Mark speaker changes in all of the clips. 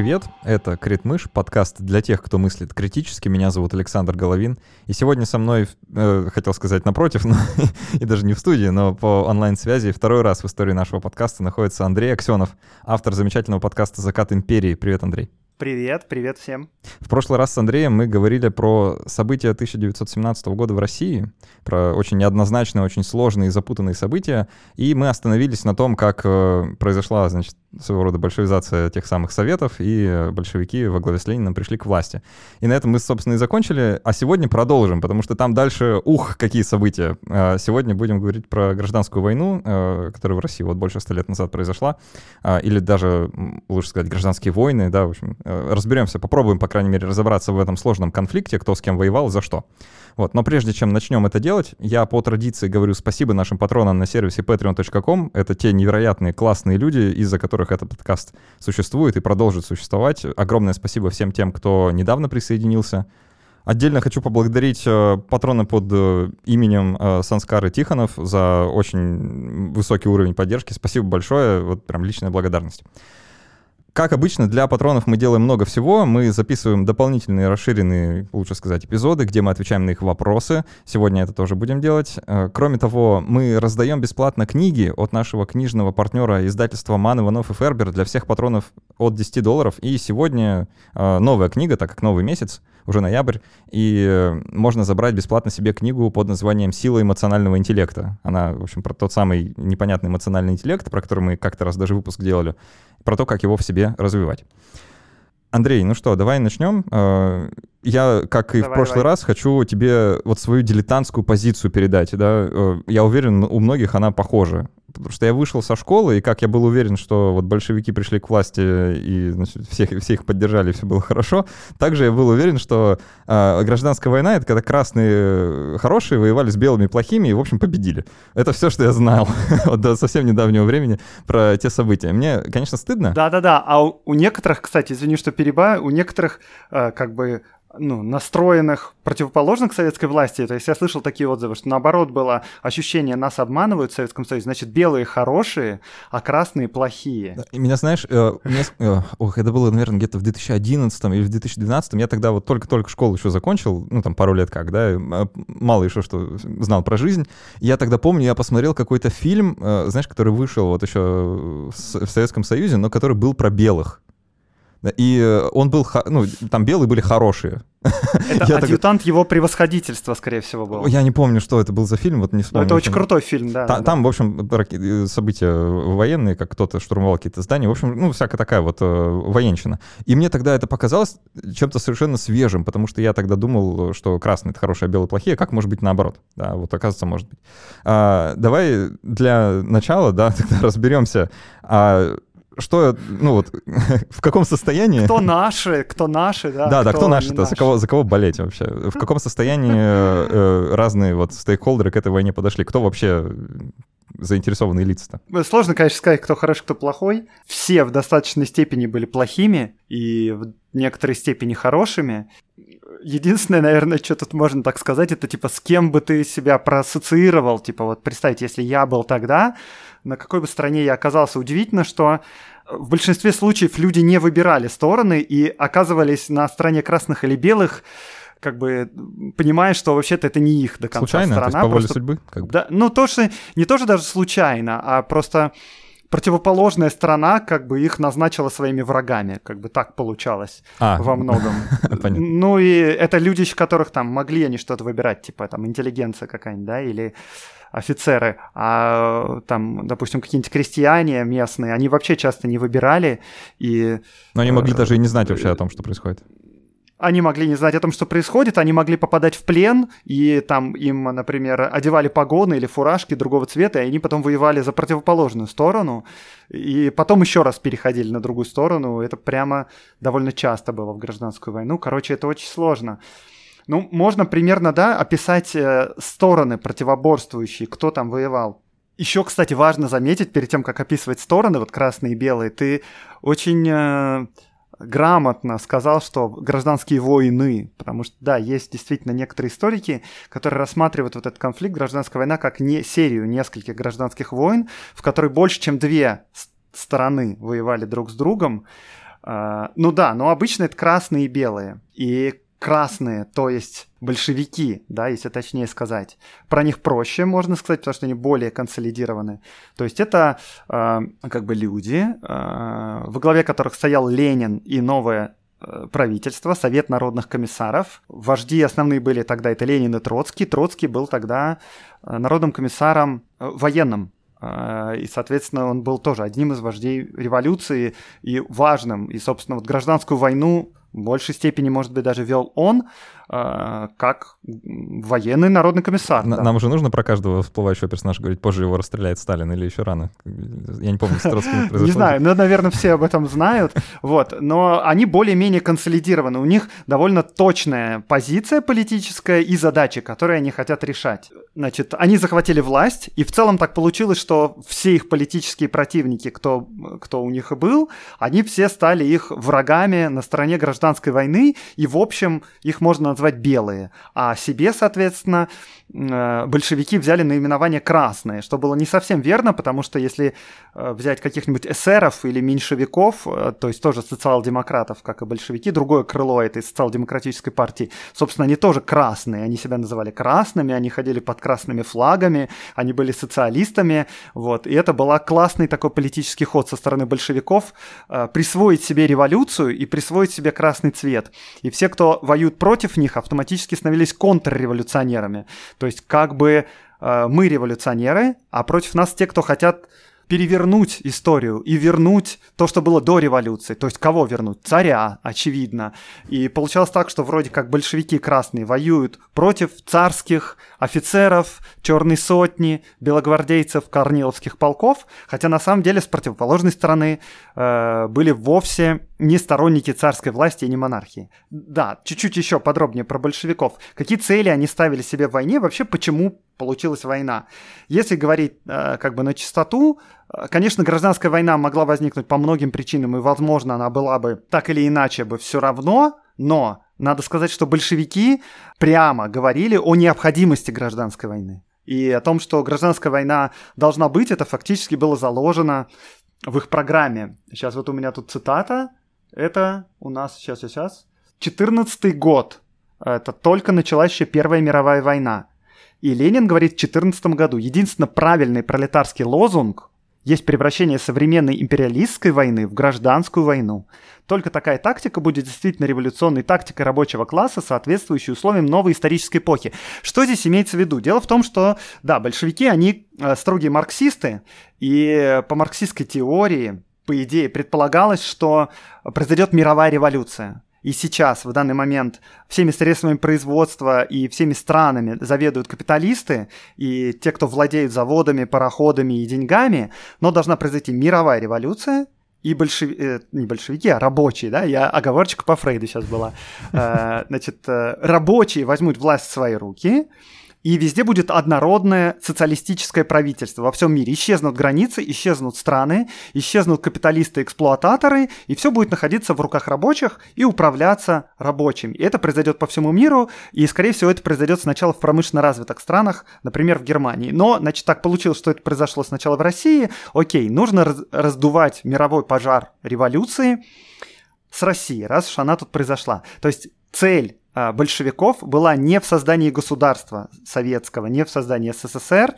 Speaker 1: Привет, это Критмыш, подкаст для тех, кто мыслит критически. Меня зовут Александр Головин. И сегодня со мной, э, хотел сказать напротив, но, и даже не в студии, но по онлайн-связи второй раз в истории нашего подкаста находится Андрей Аксенов, автор замечательного подкаста «Закат империи». Привет, Андрей.
Speaker 2: Привет, привет всем.
Speaker 1: В прошлый раз с Андреем мы говорили про события 1917 года в России, про очень неоднозначные, очень сложные и запутанные события, и мы остановились на том, как э, произошла, значит, своего рода большевизация тех самых советов, и большевики во главе с Лениным пришли к власти. И на этом мы, собственно, и закончили, а сегодня продолжим, потому что там дальше, ух, какие события. А сегодня будем говорить про гражданскую войну, э, которая в России вот больше ста лет назад произошла, а, или даже, лучше сказать, гражданские войны, да, в общем, э, разберемся, попробуем, по крайней мере, разобраться в этом сложном конфликте, кто с кем воевал, за что. Вот. Но прежде чем начнем это делать, я по традиции говорю спасибо нашим патронам на сервисе patreon.com. Это те невероятные классные люди, из-за которых этот подкаст существует и продолжит существовать. Огромное спасибо всем тем, кто недавно присоединился. Отдельно хочу поблагодарить э, патрона под э, именем э, Санскары Тихонов за очень высокий уровень поддержки. Спасибо большое, вот прям личная благодарность. Как обычно, для патронов мы делаем много всего. Мы записываем дополнительные расширенные, лучше сказать, эпизоды, где мы отвечаем на их вопросы. Сегодня это тоже будем делать. Э, кроме того, мы раздаем бесплатно книги от нашего книжного партнера издательства Ман, Иванов и Фербер для всех патронов от 10 долларов. И сегодня э, новая книга, так как новый месяц, уже ноябрь, и э, можно забрать бесплатно себе книгу под названием «Сила эмоционального интеллекта». Она, в общем, про тот самый непонятный эмоциональный интеллект, про который мы как-то раз даже выпуск делали про то, как его в себе развивать. Андрей, ну что, давай начнем. Э, я, как и давай, в прошлый давай. раз, хочу тебе вот свою дилетантскую позицию передать. Да? Э, я уверен, у многих она похожа. Потому что я вышел со школы, и как я был уверен, что вот большевики пришли к власти, и значит, всех, все их поддержали, все было хорошо, также я был уверен, что э, гражданская война — это когда красные хорошие воевали с белыми плохими и, в общем, победили. Это все, что я знал вот до совсем недавнего времени про те события. Мне, конечно, стыдно.
Speaker 2: Да-да-да, а у, у некоторых, кстати, извини, что перебаю, у некоторых э, как бы ну, настроенных противоположно к советской власти. То есть я слышал такие отзывы, что наоборот было ощущение, нас обманывают в Советском Союзе, значит, белые хорошие, а красные плохие.
Speaker 1: И меня, знаешь, э, э, ох, это было, наверное, где-то в 2011 или в 2012, я тогда вот только-только школу еще закончил, ну, там, пару лет как, да, э, мало еще что знал про жизнь. Я тогда помню, я посмотрел какой-то фильм, э, знаешь, который вышел вот еще в Советском Союзе, но который был про белых. И э, он был, ну, там белые были хорошие.
Speaker 2: Это адъютант так... его превосходительства, скорее всего, был.
Speaker 1: Я не помню, что это был за фильм, вот не вспомню.
Speaker 2: Но это очень крутой фильм, да.
Speaker 1: Та, да. Там, в общем, э, события военные, как кто-то штурмовал какие-то здания, в общем, ну, всякая такая вот э, военщина. И мне тогда это показалось чем-то совершенно свежим, потому что я тогда думал, что красные — это хорошие, а белые — плохие, как может быть наоборот? Да, вот оказывается, может быть. А, давай для начала, да, тогда разберемся, а что, ну вот, в каком состоянии...
Speaker 2: Кто наши, кто наши, да.
Speaker 1: Да, да, кто наши-то, за кого, за кого болеть вообще? В каком состоянии э, разные вот стейкхолдеры к этой войне подошли? Кто вообще заинтересованные лица-то?
Speaker 2: Сложно, конечно, сказать, кто хороший, кто плохой. Все в достаточной степени были плохими и в некоторой степени хорошими. Единственное, наверное, что тут можно так сказать, это типа с кем бы ты себя проассоциировал. Типа вот представьте, если я был тогда, на какой бы стороне я оказался. Удивительно, что в большинстве случаев люди не выбирали стороны и оказывались на стороне красных или белых, как бы понимая, что вообще-то это не их до конца
Speaker 1: случайно. То есть по воле судьбы?
Speaker 2: Как бы. Да, ну, то, что не то, что даже случайно, а просто противоположная сторона как бы их назначила своими врагами, как бы так получалось а, во многом. Ну и это люди, которых там могли они что-то выбирать, типа там интеллигенция какая-нибудь, да, или офицеры, а там, допустим, какие-нибудь крестьяне местные, они вообще часто не выбирали и...
Speaker 1: Но они могли э, даже и не знать вообще о том, что происходит
Speaker 2: они могли не знать о том, что происходит, они могли попадать в плен, и там им, например, одевали погоны или фуражки другого цвета, и они потом воевали за противоположную сторону, и потом еще раз переходили на другую сторону. Это прямо довольно часто было в гражданскую войну. Короче, это очень сложно. Ну, можно примерно, да, описать э, стороны противоборствующие, кто там воевал. Еще, кстати, важно заметить, перед тем, как описывать стороны, вот красные и белые, ты очень э, грамотно сказал, что гражданские войны, потому что, да, есть действительно некоторые историки, которые рассматривают вот этот конфликт, гражданская война, как не серию нескольких гражданских войн, в которой больше, чем две стороны воевали друг с другом, А, ну да, но обычно это красные и белые. И красные, то есть большевики, да, если точнее сказать. Про них проще, можно сказать, потому что они более консолидированы. То есть это э, как бы люди, э, во главе которых стоял Ленин и новое э, правительство, Совет народных комиссаров. Вожди основные были тогда это Ленин и Троцкий. Троцкий был тогда э, народным комиссаром э, военным и, соответственно, он был тоже одним из вождей революции и важным. И, собственно, вот гражданскую войну в большей степени, может быть, даже вел он, как военный народный комиссар.
Speaker 1: Н- да. Нам уже нужно про каждого всплывающего персонажа говорить, позже его расстреляет Сталин или еще рано? Я не помню, с Троцким произошло.
Speaker 2: Не знаю, но, наверное, все об этом знают. Вот. Но они более-менее консолидированы. У них довольно точная позиция политическая и задачи, которые они хотят решать. Значит, они захватили власть, и в целом так получилось, что все их политические противники, кто, кто у них и был, они все стали их врагами на стороне гражданской войны, и, в общем, их можно назвать белые. А себе, соответственно, Э, большевики взяли наименование «красные», что было не совсем верно, потому что если э, взять каких-нибудь эсеров или меньшевиков, э, то есть тоже социал-демократов, как и большевики, другое крыло этой социал-демократической партии, собственно, они тоже красные, они себя называли красными, они ходили под красными флагами, они были социалистами, вот, и это был классный такой политический ход со стороны большевиков присвоить себе революцию и присвоить себе красный цвет. И все, кто воюет против них, автоматически становились контрреволюционерами. То есть как бы э, мы революционеры, а против нас те, кто хотят перевернуть историю и вернуть то, что было до революции. То есть кого вернуть? Царя, очевидно. И получалось так, что вроде как большевики красные воюют против царских офицеров, черной сотни, белогвардейцев, корниловских полков, хотя на самом деле с противоположной стороны э, были вовсе не сторонники царской власти и не монархии. Да, чуть-чуть еще подробнее про большевиков. Какие цели они ставили себе в войне, вообще почему получилась война. Если говорить э, как бы на чистоту, э, конечно, гражданская война могла возникнуть по многим причинам, и, возможно, она была бы так или иначе бы все равно, но надо сказать, что большевики прямо говорили о необходимости гражданской войны. И о том, что гражданская война должна быть, это фактически было заложено в их программе. Сейчас вот у меня тут цитата. Это у нас, сейчас, сейчас, 14 год. Это только началась еще Первая мировая война. И Ленин говорит в 2014 году, единственно правильный пролетарский лозунг есть превращение современной империалистской войны в гражданскую войну. Только такая тактика будет действительно революционной тактикой рабочего класса, соответствующей условиям новой исторической эпохи. Что здесь имеется в виду? Дело в том, что, да, большевики, они э, строгие марксисты, и по марксистской теории, по идее, предполагалось, что произойдет мировая революция и сейчас, в данный момент, всеми средствами производства и всеми странами заведуют капиталисты и те, кто владеют заводами, пароходами и деньгами, но должна произойти мировая революция, и большеви... э, не большевики, а рабочие, да, я оговорочка по Фрейду сейчас была. Э, значит, э, рабочие возьмут власть в свои руки, и везде будет однородное социалистическое правительство во всем мире. Исчезнут границы, исчезнут страны, исчезнут капиталисты-эксплуататоры, и все будет находиться в руках рабочих и управляться рабочими. И это произойдет по всему миру, и, скорее всего, это произойдет сначала в промышленно развитых странах, например, в Германии. Но, значит, так получилось, что это произошло сначала в России. Окей, нужно раз- раздувать мировой пожар революции с Россией, раз уж она тут произошла. То есть цель большевиков была не в создании государства советского, не в создании СССР,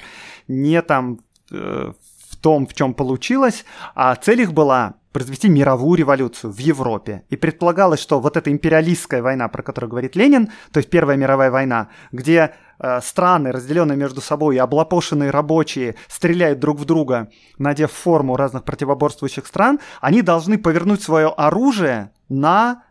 Speaker 2: не там э, в том, в чем получилось, а цель их была произвести мировую революцию в Европе. И предполагалось, что вот эта империалистская война, про которую говорит Ленин, то есть Первая мировая война, где э, страны, разделенные между собой облапошенные рабочие, стреляют друг в друга, надев форму разных противоборствующих стран, они должны повернуть свое оружие на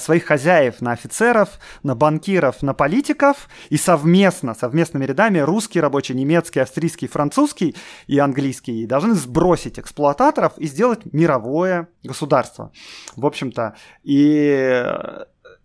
Speaker 2: своих хозяев, на офицеров, на банкиров, на политиков, и совместно, совместными рядами русский рабочий, немецкий, австрийский, французский и английский должны сбросить эксплуататоров и сделать мировое государство. В общем-то, и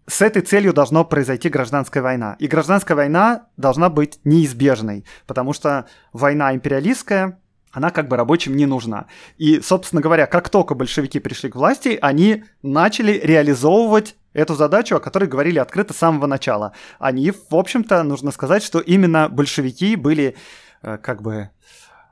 Speaker 2: с этой целью должна произойти гражданская война. И гражданская война должна быть неизбежной, потому что война империалистская, она как бы рабочим не нужна. И, собственно говоря, как только большевики пришли к власти, они начали реализовывать эту задачу, о которой говорили открыто с самого начала. Они, в общем-то, нужно сказать, что именно большевики были э, как бы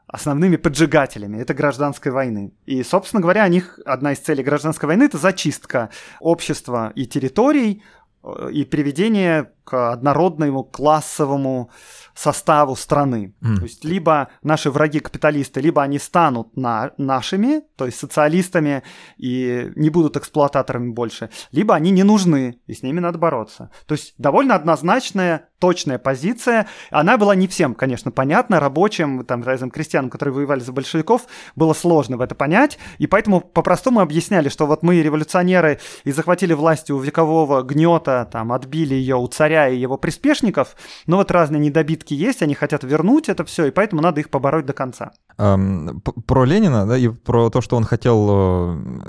Speaker 2: основными поджигателями этой гражданской войны. И, собственно говоря, у них одна из целей гражданской войны – это зачистка общества и территорий э, и приведение к однородному классовому составу страны. Mm. То есть либо наши враги-капиталисты, либо они станут на, нашими, то есть социалистами, и не будут эксплуататорами больше, либо они не нужны, и с ними надо бороться. То есть довольно однозначная, точная позиция. Она была не всем, конечно, понятна. Рабочим, там, разным крестьянам, которые воевали за большевиков, было сложно в это понять, и поэтому по-простому объясняли, что вот мы революционеры и захватили власть у векового гнета, там, отбили ее у царя и его приспешников, но вот разные недобитки есть, они хотят вернуть это все, и поэтому надо их побороть до конца.
Speaker 1: Эм, про Ленина, да, и про то, что он хотел,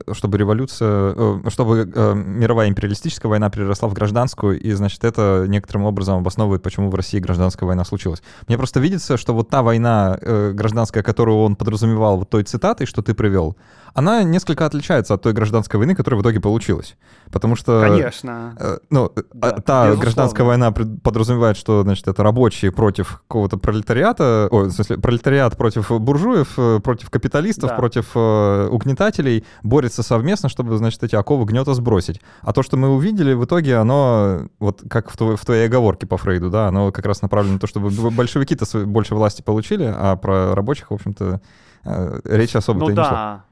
Speaker 1: э, чтобы революция, э, чтобы э, мировая империалистическая война переросла в гражданскую, и, значит, это некоторым образом обосновывает, почему в России гражданская война случилась. Мне просто видится, что вот та война гражданская, которую он подразумевал вот той цитатой, что ты привел, она несколько отличается от той гражданской войны, которая в итоге получилась. Потому что...
Speaker 2: Конечно.
Speaker 1: Э, ну, да, та безусловно. гражданская война подразумевает, что, значит, это рабочие против какого-то пролетариата, о, в смысле, пролетариат против буржуев, э, против капиталистов, да. против э, угнетателей, борется совместно, чтобы, значит, эти оковы гнета сбросить. А то, что мы увидели, в итоге оно, вот как в, твоей, в твоей оговорке по Фрейду, да, оно как раз направлено на то, чтобы большевики-то больше власти получили, а про рабочих, в общем-то, э, речь особо-то ну,
Speaker 2: не
Speaker 1: да.
Speaker 2: шла.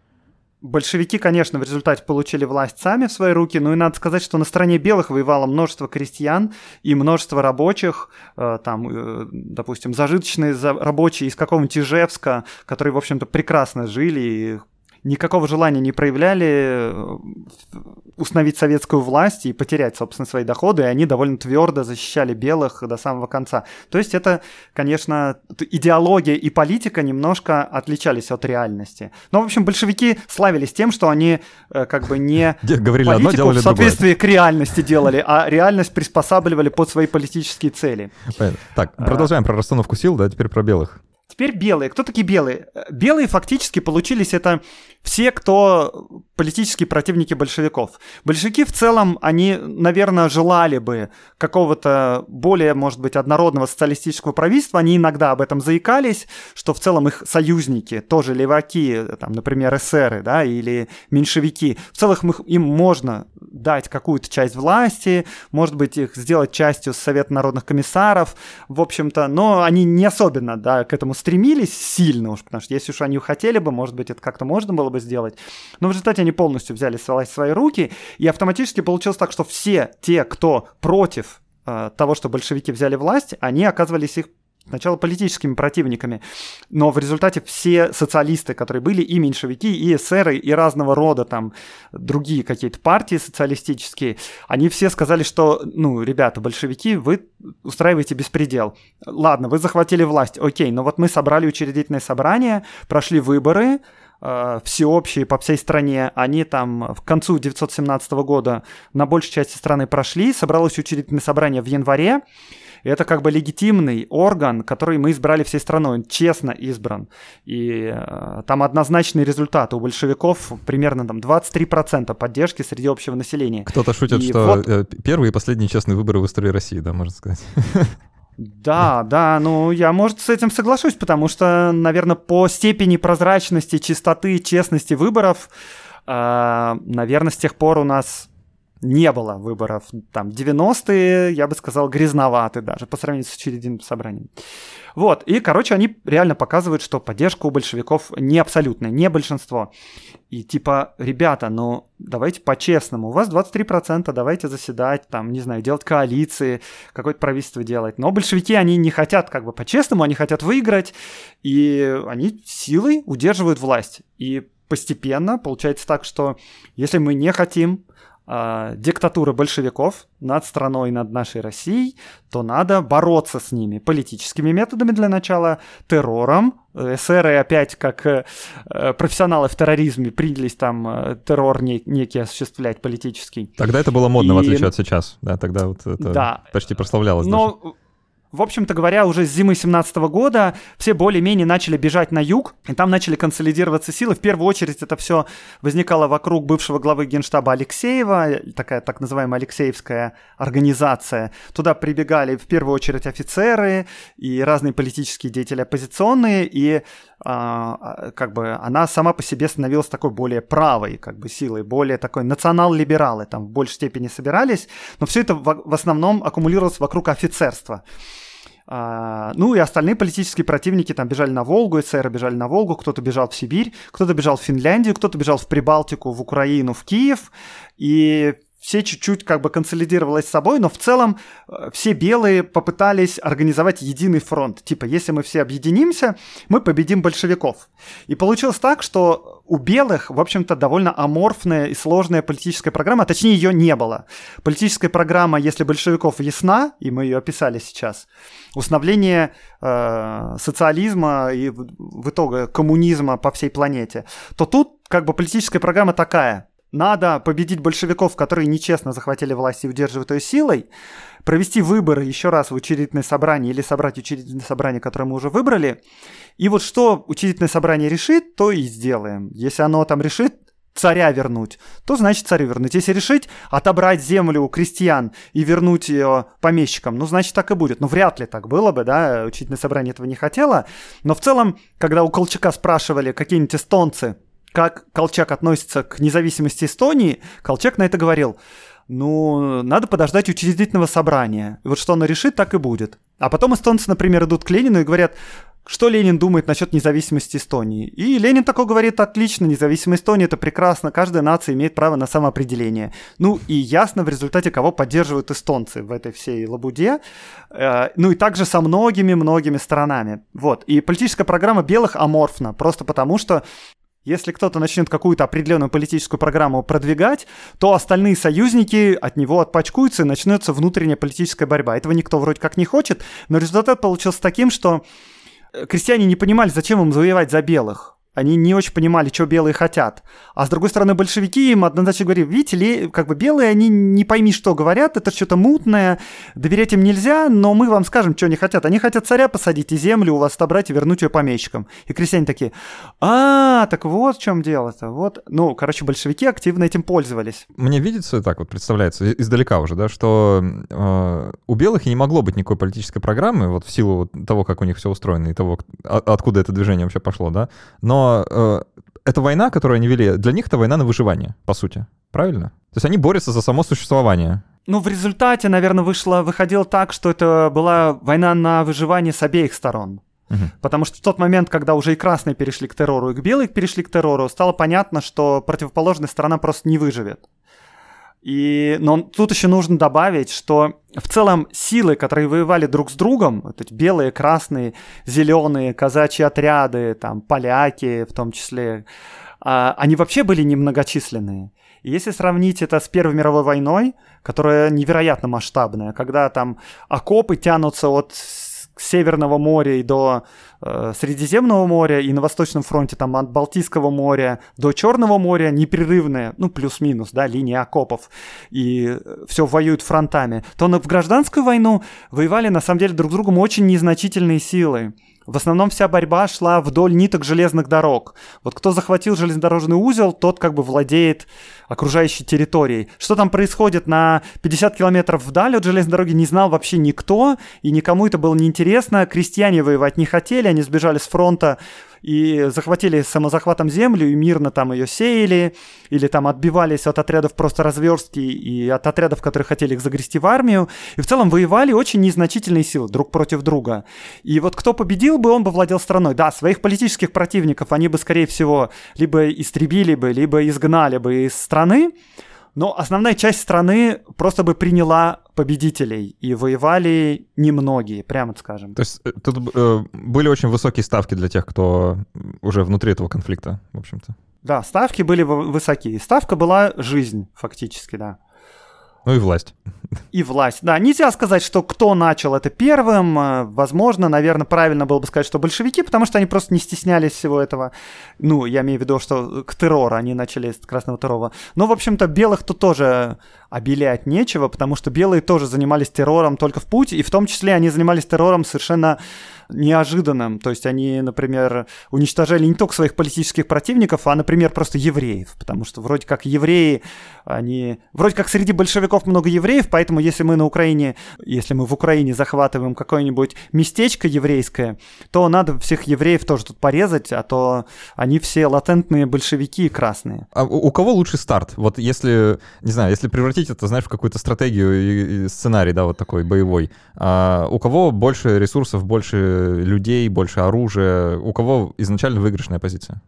Speaker 2: Большевики, конечно, в результате получили власть сами в свои руки, но и надо сказать, что на стороне белых воевало множество крестьян и множество рабочих, э, там, э, допустим, зажиточные рабочие из какого-нибудь Ижевска, которые, в общем-то, прекрасно жили и никакого желания не проявляли э, установить советскую власть и потерять, собственно, свои доходы, и они довольно твердо защищали белых до самого конца. То есть это, конечно, идеология и политика немножко отличались от реальности. Но, в общем, большевики славились тем, что они э, как бы не
Speaker 1: Говорили политику одно, делали
Speaker 2: в соответствии другое. к реальности делали, а реальность приспосабливали под свои политические цели.
Speaker 1: Понятно. Так, продолжаем про расстановку сил, да, теперь про белых.
Speaker 2: Теперь белые. Кто такие белые? Белые фактически получились это все, кто политические противники большевиков. Большевики в целом, они, наверное, желали бы какого-то более, может быть, однородного социалистического правительства. Они иногда об этом заикались, что в целом их союзники, тоже леваки, там, например, эсеры, да, или меньшевики, в целом их, им можно дать какую-то часть власти, может быть, их сделать частью Совета народных комиссаров, в общем-то, но они не особенно, да, к этому стремились сильно уж, потому что если уж они хотели бы, может быть, это как-то можно было бы сделать. Но в результате они полностью взяли власть в свои руки, и автоматически получилось так, что все те, кто против э, того, что большевики взяли власть, они оказывались их сначала политическими противниками, но в результате все социалисты, которые были, и меньшевики, и эсеры, и разного рода там другие какие-то партии социалистические, они все сказали, что, ну, ребята, большевики, вы устраиваете беспредел. Ладно, вы захватили власть, окей, но вот мы собрали учредительное собрание, прошли выборы, э, всеобщие по всей стране, они там в концу 1917 года на большей части страны прошли, собралось учредительное собрание в январе, это как бы легитимный орган, который мы избрали всей страной, он честно избран. И э, там однозначный результат у большевиков примерно там 23% поддержки среди общего населения.
Speaker 1: Кто-то шутит, и что вот... Э, первые и последние честные выборы в истории России, да, можно сказать.
Speaker 2: Да, да, ну я, может, с этим соглашусь, потому что, наверное, по степени прозрачности, чистоты, честности выборов, э, наверное, с тех пор у нас не было выборов. Там 90-е, я бы сказал, грязноваты даже по сравнению с очередным собранием. Вот, и, короче, они реально показывают, что поддержка у большевиков не абсолютная, не большинство. И типа, ребята, ну давайте по-честному, у вас 23%, давайте заседать, там, не знаю, делать коалиции, какое-то правительство делать. Но большевики, они не хотят как бы по-честному, они хотят выиграть, и они силой удерживают власть. И постепенно получается так, что если мы не хотим э, диктатуры большевиков над страной, над нашей Россией, то надо бороться с ними политическими методами для начала, террором. ССРы опять, как э, профессионалы в терроризме, принялись там э, террор не, некий осуществлять политический.
Speaker 1: Тогда это было модно, И... в отличие от сейчас. Да, тогда вот это да. почти прославлялось.
Speaker 2: Но... Даже В общем-то говоря, уже с зимы 17 года все более-менее начали бежать на юг, и там начали консолидироваться силы. В первую очередь это все возникало вокруг бывшего главы генштаба Алексеева, такая так называемая Алексеевская организация. Туда прибегали в первую очередь офицеры и разные политические деятели оппозиционные, и а, как бы она сама по себе становилась такой более правой как бы силой, более такой национал-либералы там в большей степени собирались, но все это в, в основном аккумулировалось вокруг офицерства. А, ну и остальные политические противники там бежали на Волгу, эсеры бежали на Волгу, кто-то бежал в Сибирь, кто-то бежал в Финляндию, кто-то бежал в Прибалтику, в Украину, в Киев. И все чуть-чуть как бы консолидировалось с собой, но в целом э, все белые попытались организовать единый фронт. Типа, если мы все объединимся, мы победим большевиков. И получилось так, что у белых, в общем-то, довольно аморфная и сложная политическая программа, а точнее ее не было. Политическая программа, если большевиков ясна, и мы ее описали сейчас, установление э, социализма и в итоге коммунизма по всей планете, то тут как бы политическая программа такая – надо победить большевиков, которые нечестно захватили власть и удерживают ее силой, провести выборы еще раз в учредительное собрание или собрать учредительное собрание, которое мы уже выбрали. И вот что учредительное собрание решит, то и сделаем. Если оно там решит царя вернуть, то значит царю вернуть. Если решить отобрать землю у крестьян и вернуть ее помещикам, ну значит так и будет. Ну вряд ли так было бы, да, учительное собрание этого не хотело. Но в целом, когда у Колчака спрашивали какие-нибудь эстонцы, как Колчак относится к независимости Эстонии, Колчак на это говорил, ну, надо подождать учредительного собрания. Вот что оно решит, так и будет. А потом эстонцы, например, идут к Ленину и говорят, что Ленин думает насчет независимости Эстонии. И Ленин такой говорит, отлично, независимость Эстонии это прекрасно, каждая нация имеет право на самоопределение. Ну и ясно в результате, кого поддерживают эстонцы в этой всей лабуде. Э, ну и также со многими-многими сторонами. Вот. И политическая программа белых аморфна, просто потому что если кто-то начнет какую-то определенную политическую программу продвигать, то остальные союзники от него отпачкуются и начнется внутренняя политическая борьба. Этого никто вроде как не хочет, но результат получился таким, что э, крестьяне не понимали, зачем им завоевать за белых они не очень понимали, что белые хотят. А с другой стороны, большевики им однозначно говорили, видите ли, как бы белые, они не пойми, что говорят, это что-то мутное, доверять им нельзя, но мы вам скажем, что они хотят. Они хотят царя посадить и землю у вас отобрать и вернуть ее помещикам. И крестьяне такие, а, так вот в чем дело-то. Вот, ну, короче, большевики активно этим пользовались.
Speaker 1: Мне видится так вот, представляется, издалека уже, да, что э, у белых и не могло быть никакой политической программы, вот в силу того, как у них все устроено и того, откуда это движение вообще пошло, да, но э, эта война, которую они вели, для них это война на выживание, по сути. Правильно? То есть они борются за само существование.
Speaker 2: Ну, в результате, наверное, вышло, выходило так, что это была война на выживание с обеих сторон. Угу. Потому что в тот момент, когда уже и красные перешли к террору, и к белые перешли к террору, стало понятно, что противоположная сторона просто не выживет. И, но тут еще нужно добавить, что в целом силы, которые воевали друг с другом, вот эти белые, красные, зеленые, казачьи отряды, там, поляки в том числе, а, они вообще были немногочисленные. И если сравнить это с Первой мировой войной, которая невероятно масштабная, когда там окопы тянутся от Северного моря и до э, Средиземного моря, и на Восточном фронте там от Балтийского моря до Черного моря непрерывная, ну плюс-минус, да, линия окопов, и все воюют фронтами, то в гражданскую войну воевали на самом деле друг с другом очень незначительные силы. В основном вся борьба шла вдоль ниток железных дорог. Вот кто захватил железнодорожный узел, тот как бы владеет окружающей территорией. Что там происходит на 50 километров вдаль от железной дороги, не знал вообще никто, и никому это было неинтересно. Крестьяне воевать не хотели, они сбежали с фронта и захватили самозахватом землю и мирно там ее сеяли, или там отбивались от отрядов просто разверстки и от отрядов, которые хотели их загрести в армию, и в целом воевали очень незначительные силы друг против друга. И вот кто победил бы, он бы владел страной. Да, своих политических противников они бы, скорее всего, либо истребили бы, либо изгнали бы из страны, но основная часть страны просто бы приняла победителей, и воевали немногие, прямо скажем.
Speaker 1: То есть э, тут э, были очень высокие ставки для тех, кто уже внутри этого конфликта, в общем-то.
Speaker 2: Да, ставки были высокие. Ставка была жизнь, фактически, да.
Speaker 1: Ну и власть.
Speaker 2: И власть. Да, нельзя сказать, что кто начал это первым. Э, возможно, наверное, правильно было бы сказать, что большевики, потому что они просто не стеснялись всего этого. Ну, я имею в виду, что к террору они начали с красного террора. Но, в общем-то, белых тут тоже обелять нечего, потому что белые тоже занимались террором только в путь, и в том числе они занимались террором совершенно неожиданным. То есть они, например, уничтожали не только своих политических противников, а, например, просто евреев. Потому что вроде как евреи, они... Вроде как среди большевиков много евреев, поэтому если мы на Украине, если мы в Украине захватываем какое-нибудь местечко еврейское, то надо всех евреев тоже тут порезать, а то они все латентные большевики и красные.
Speaker 1: А у кого лучший старт? Вот если, не знаю, если превратить это, знаешь, в какую-то стратегию и, сценарий, да, вот такой боевой, а у кого больше ресурсов, больше людей, больше оружия. У кого изначально выигрышная позиция?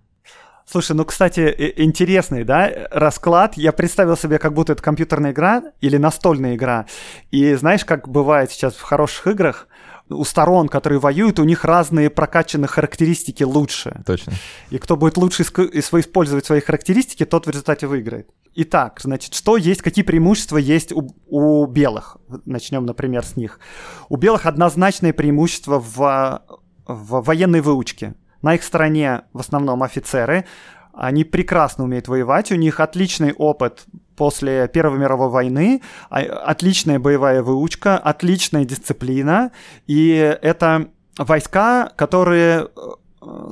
Speaker 2: Слушай, ну, кстати, интересный, да, расклад. Я представил себе, как будто это компьютерная игра или настольная игра. И знаешь, как бывает сейчас в хороших играх, у сторон, которые воюют, у них разные прокачанные характеристики лучше.
Speaker 1: Точно.
Speaker 2: И кто будет лучше использовать свои характеристики, тот в результате выиграет. Итак, значит, что есть, какие преимущества есть у, у белых? Начнем, например, с них. У белых однозначное преимущество в, в военной выучке. На их стороне в основном офицеры. Они прекрасно умеют воевать, у них отличный опыт после Первой мировой войны, а, отличная боевая выучка, отличная дисциплина, и это войска, которые э,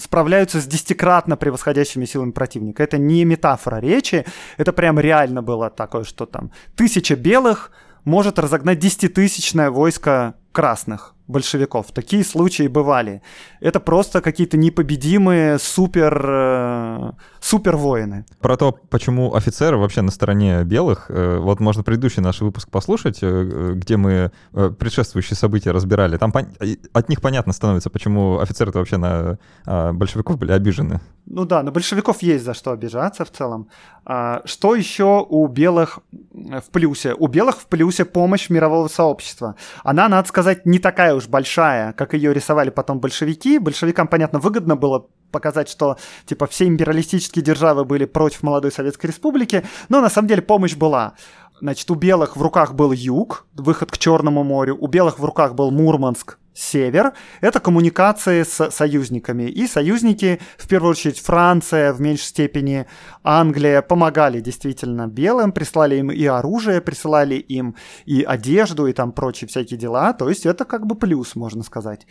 Speaker 2: справляются с десятикратно превосходящими силами противника. Это не метафора речи, это прям реально было такое, что там тысяча белых может разогнать десятитысячное войско красных большевиков. Такие случаи бывали. Это просто какие-то непобедимые супер, э, супер воины.
Speaker 1: Про то, почему офицеры вообще на стороне белых, э, вот можно предыдущий наш выпуск послушать, э, где мы э, предшествующие события разбирали. Там пон... от них понятно становится, почему офицеры-то вообще на э, большевиков были обижены.
Speaker 2: Ну да, на большевиков есть за что обижаться в целом. А, что еще у белых в плюсе? У белых в плюсе помощь мирового сообщества. Она, надо сказать, не такая уж большая, как ее рисовали потом большевики. Большевикам, понятно, выгодно было показать, что типа все империалистические державы были против молодой Советской Республики, но на самом деле помощь была. Значит, у белых в руках был юг, выход к Черному морю, у белых в руках был Мурманск, север. Это коммуникации с союзниками. И союзники, в первую очередь Франция, в меньшей степени Англия, помогали действительно белым, прислали им и оружие, присылали им и одежду, и там прочие всякие дела. То есть это как бы плюс, можно сказать.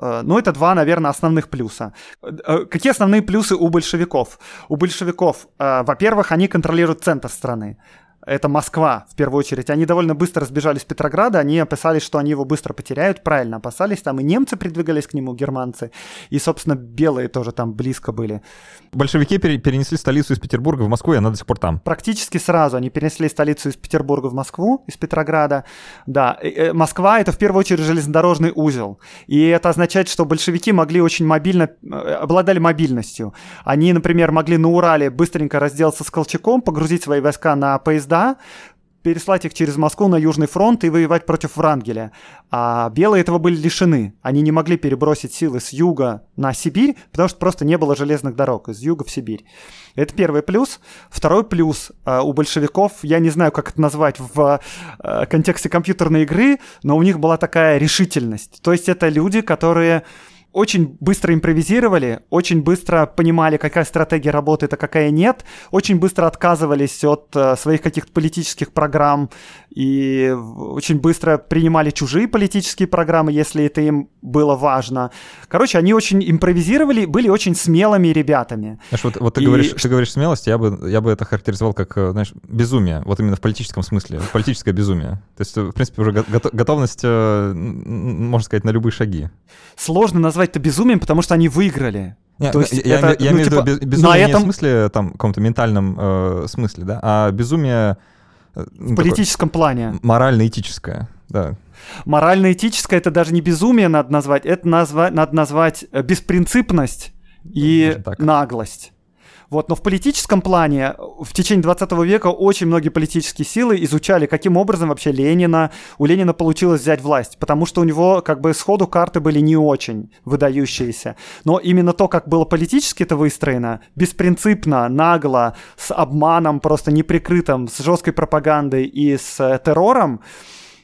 Speaker 2: Э, ну, это два, наверное, основных плюса. Э, какие основные плюсы у большевиков? У большевиков, э, во-первых, они контролируют центр страны это Москва, в первую очередь. Они довольно быстро сбежали с Петрограда, они опасались, что они его быстро потеряют, правильно опасались. Там и немцы придвигались к нему, германцы, и, собственно, белые тоже там близко были.
Speaker 1: Большевики перенесли столицу из Петербурга в Москву, и она до сих пор там.
Speaker 2: Практически сразу они перенесли столицу из Петербурга в Москву, из Петрограда. Да, э, Москва — это в первую очередь железнодорожный узел. И это означает, что большевики могли очень мобильно, э, обладали мобильностью. Они, например, могли на Урале быстренько разделаться с Колчаком, погрузить свои войска на поезда, поезда, переслать их через Москву на Южный фронт и воевать против Врангеля. А белые этого были лишены. Они не могли перебросить силы с юга на Сибирь, потому что просто не было железных дорог из юга в Сибирь. Это первый плюс. Второй плюс э, у большевиков, я не знаю, как это назвать в э, контексте компьютерной игры, но у них была такая решительность. То есть это люди, которые очень быстро импровизировали, очень быстро понимали, какая стратегия работает, а какая нет, очень быстро отказывались от э, своих каких-то политических программ и очень быстро принимали чужие политические программы, если это им было важно. Короче, они очень импровизировали, были очень смелыми ребятами.
Speaker 1: Знаешь, вот, вот ты, и... говоришь, ты говоришь смелость, я бы, я бы это характеризовал как, э, знаешь, безумие, вот именно в политическом смысле, политическое безумие. То есть, в принципе, уже готовность, э, можно сказать, на любые шаги.
Speaker 2: Сложно назвать это безумием, потому что они выиграли.
Speaker 1: Нет, То есть я, это, я, я ну, имею в типа, виду безумие этом... не в смысле, там, каком-то ментальном э, смысле, да, а безумие...
Speaker 2: Э, ну, в политическом такое, плане.
Speaker 1: Морально-этическое, да.
Speaker 2: Морально-этическое это даже не безумие надо назвать, это назва... надо назвать э, беспринципность и наглость. Вот, но в политическом плане в течение 20 века очень многие политические силы изучали, каким образом вообще Ленина, у Ленина получилось взять власть, потому что у него как бы сходу карты были не очень выдающиеся. Но именно то, как было политически это выстроено, беспринципно, нагло, с обманом просто неприкрытым, с жесткой пропагандой и с э, террором,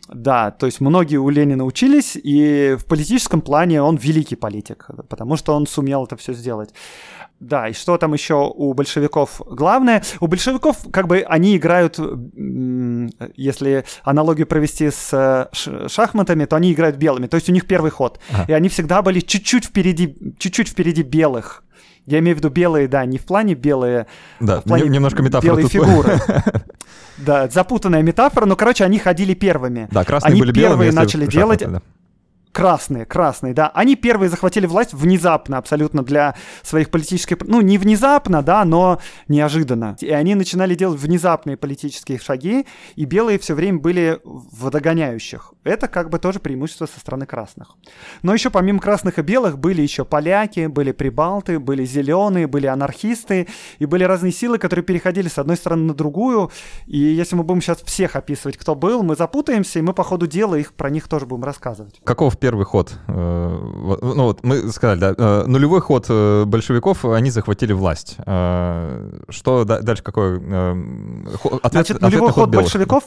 Speaker 2: да, то есть многие у Ленина учились, и в политическом плане он великий политик, потому что он сумел это все сделать. Да, и что там еще у большевиков главное? У большевиков, как бы, они играют, если аналогию провести с э, шахматами, то они играют белыми, то есть у них первый ход. Ага. И они всегда были чуть-чуть впереди, чуть-чуть впереди белых. Я имею в виду белые, да, не в плане белые,
Speaker 1: да,
Speaker 2: а в плане
Speaker 1: немножко метафора
Speaker 2: белые фигуры. Да, запутанная метафора, но, короче, они ходили первыми.
Speaker 1: Да, красные
Speaker 2: они
Speaker 1: были
Speaker 2: первые
Speaker 1: белыми,
Speaker 2: начали делать. Да. Красные, красные, да. Они первые захватили власть внезапно абсолютно для своих политических... Ну, не внезапно, да, но неожиданно. И они начинали делать внезапные политические шаги, и белые все время были в догоняющих. Это как бы тоже преимущество со стороны красных. Но еще помимо красных и белых были еще поляки, были прибалты, были зеленые, были анархисты, и были разные силы, которые переходили с одной стороны на другую. И если мы будем сейчас всех описывать, кто был, мы запутаемся, и мы по ходу дела их про них тоже будем рассказывать.
Speaker 1: Каков первый ход. Э, ну вот мы сказали, да, э, нулевой ход э, большевиков, они захватили власть. Что дальше какой
Speaker 2: ответ? Значит, нулевой ход, ход большевиков,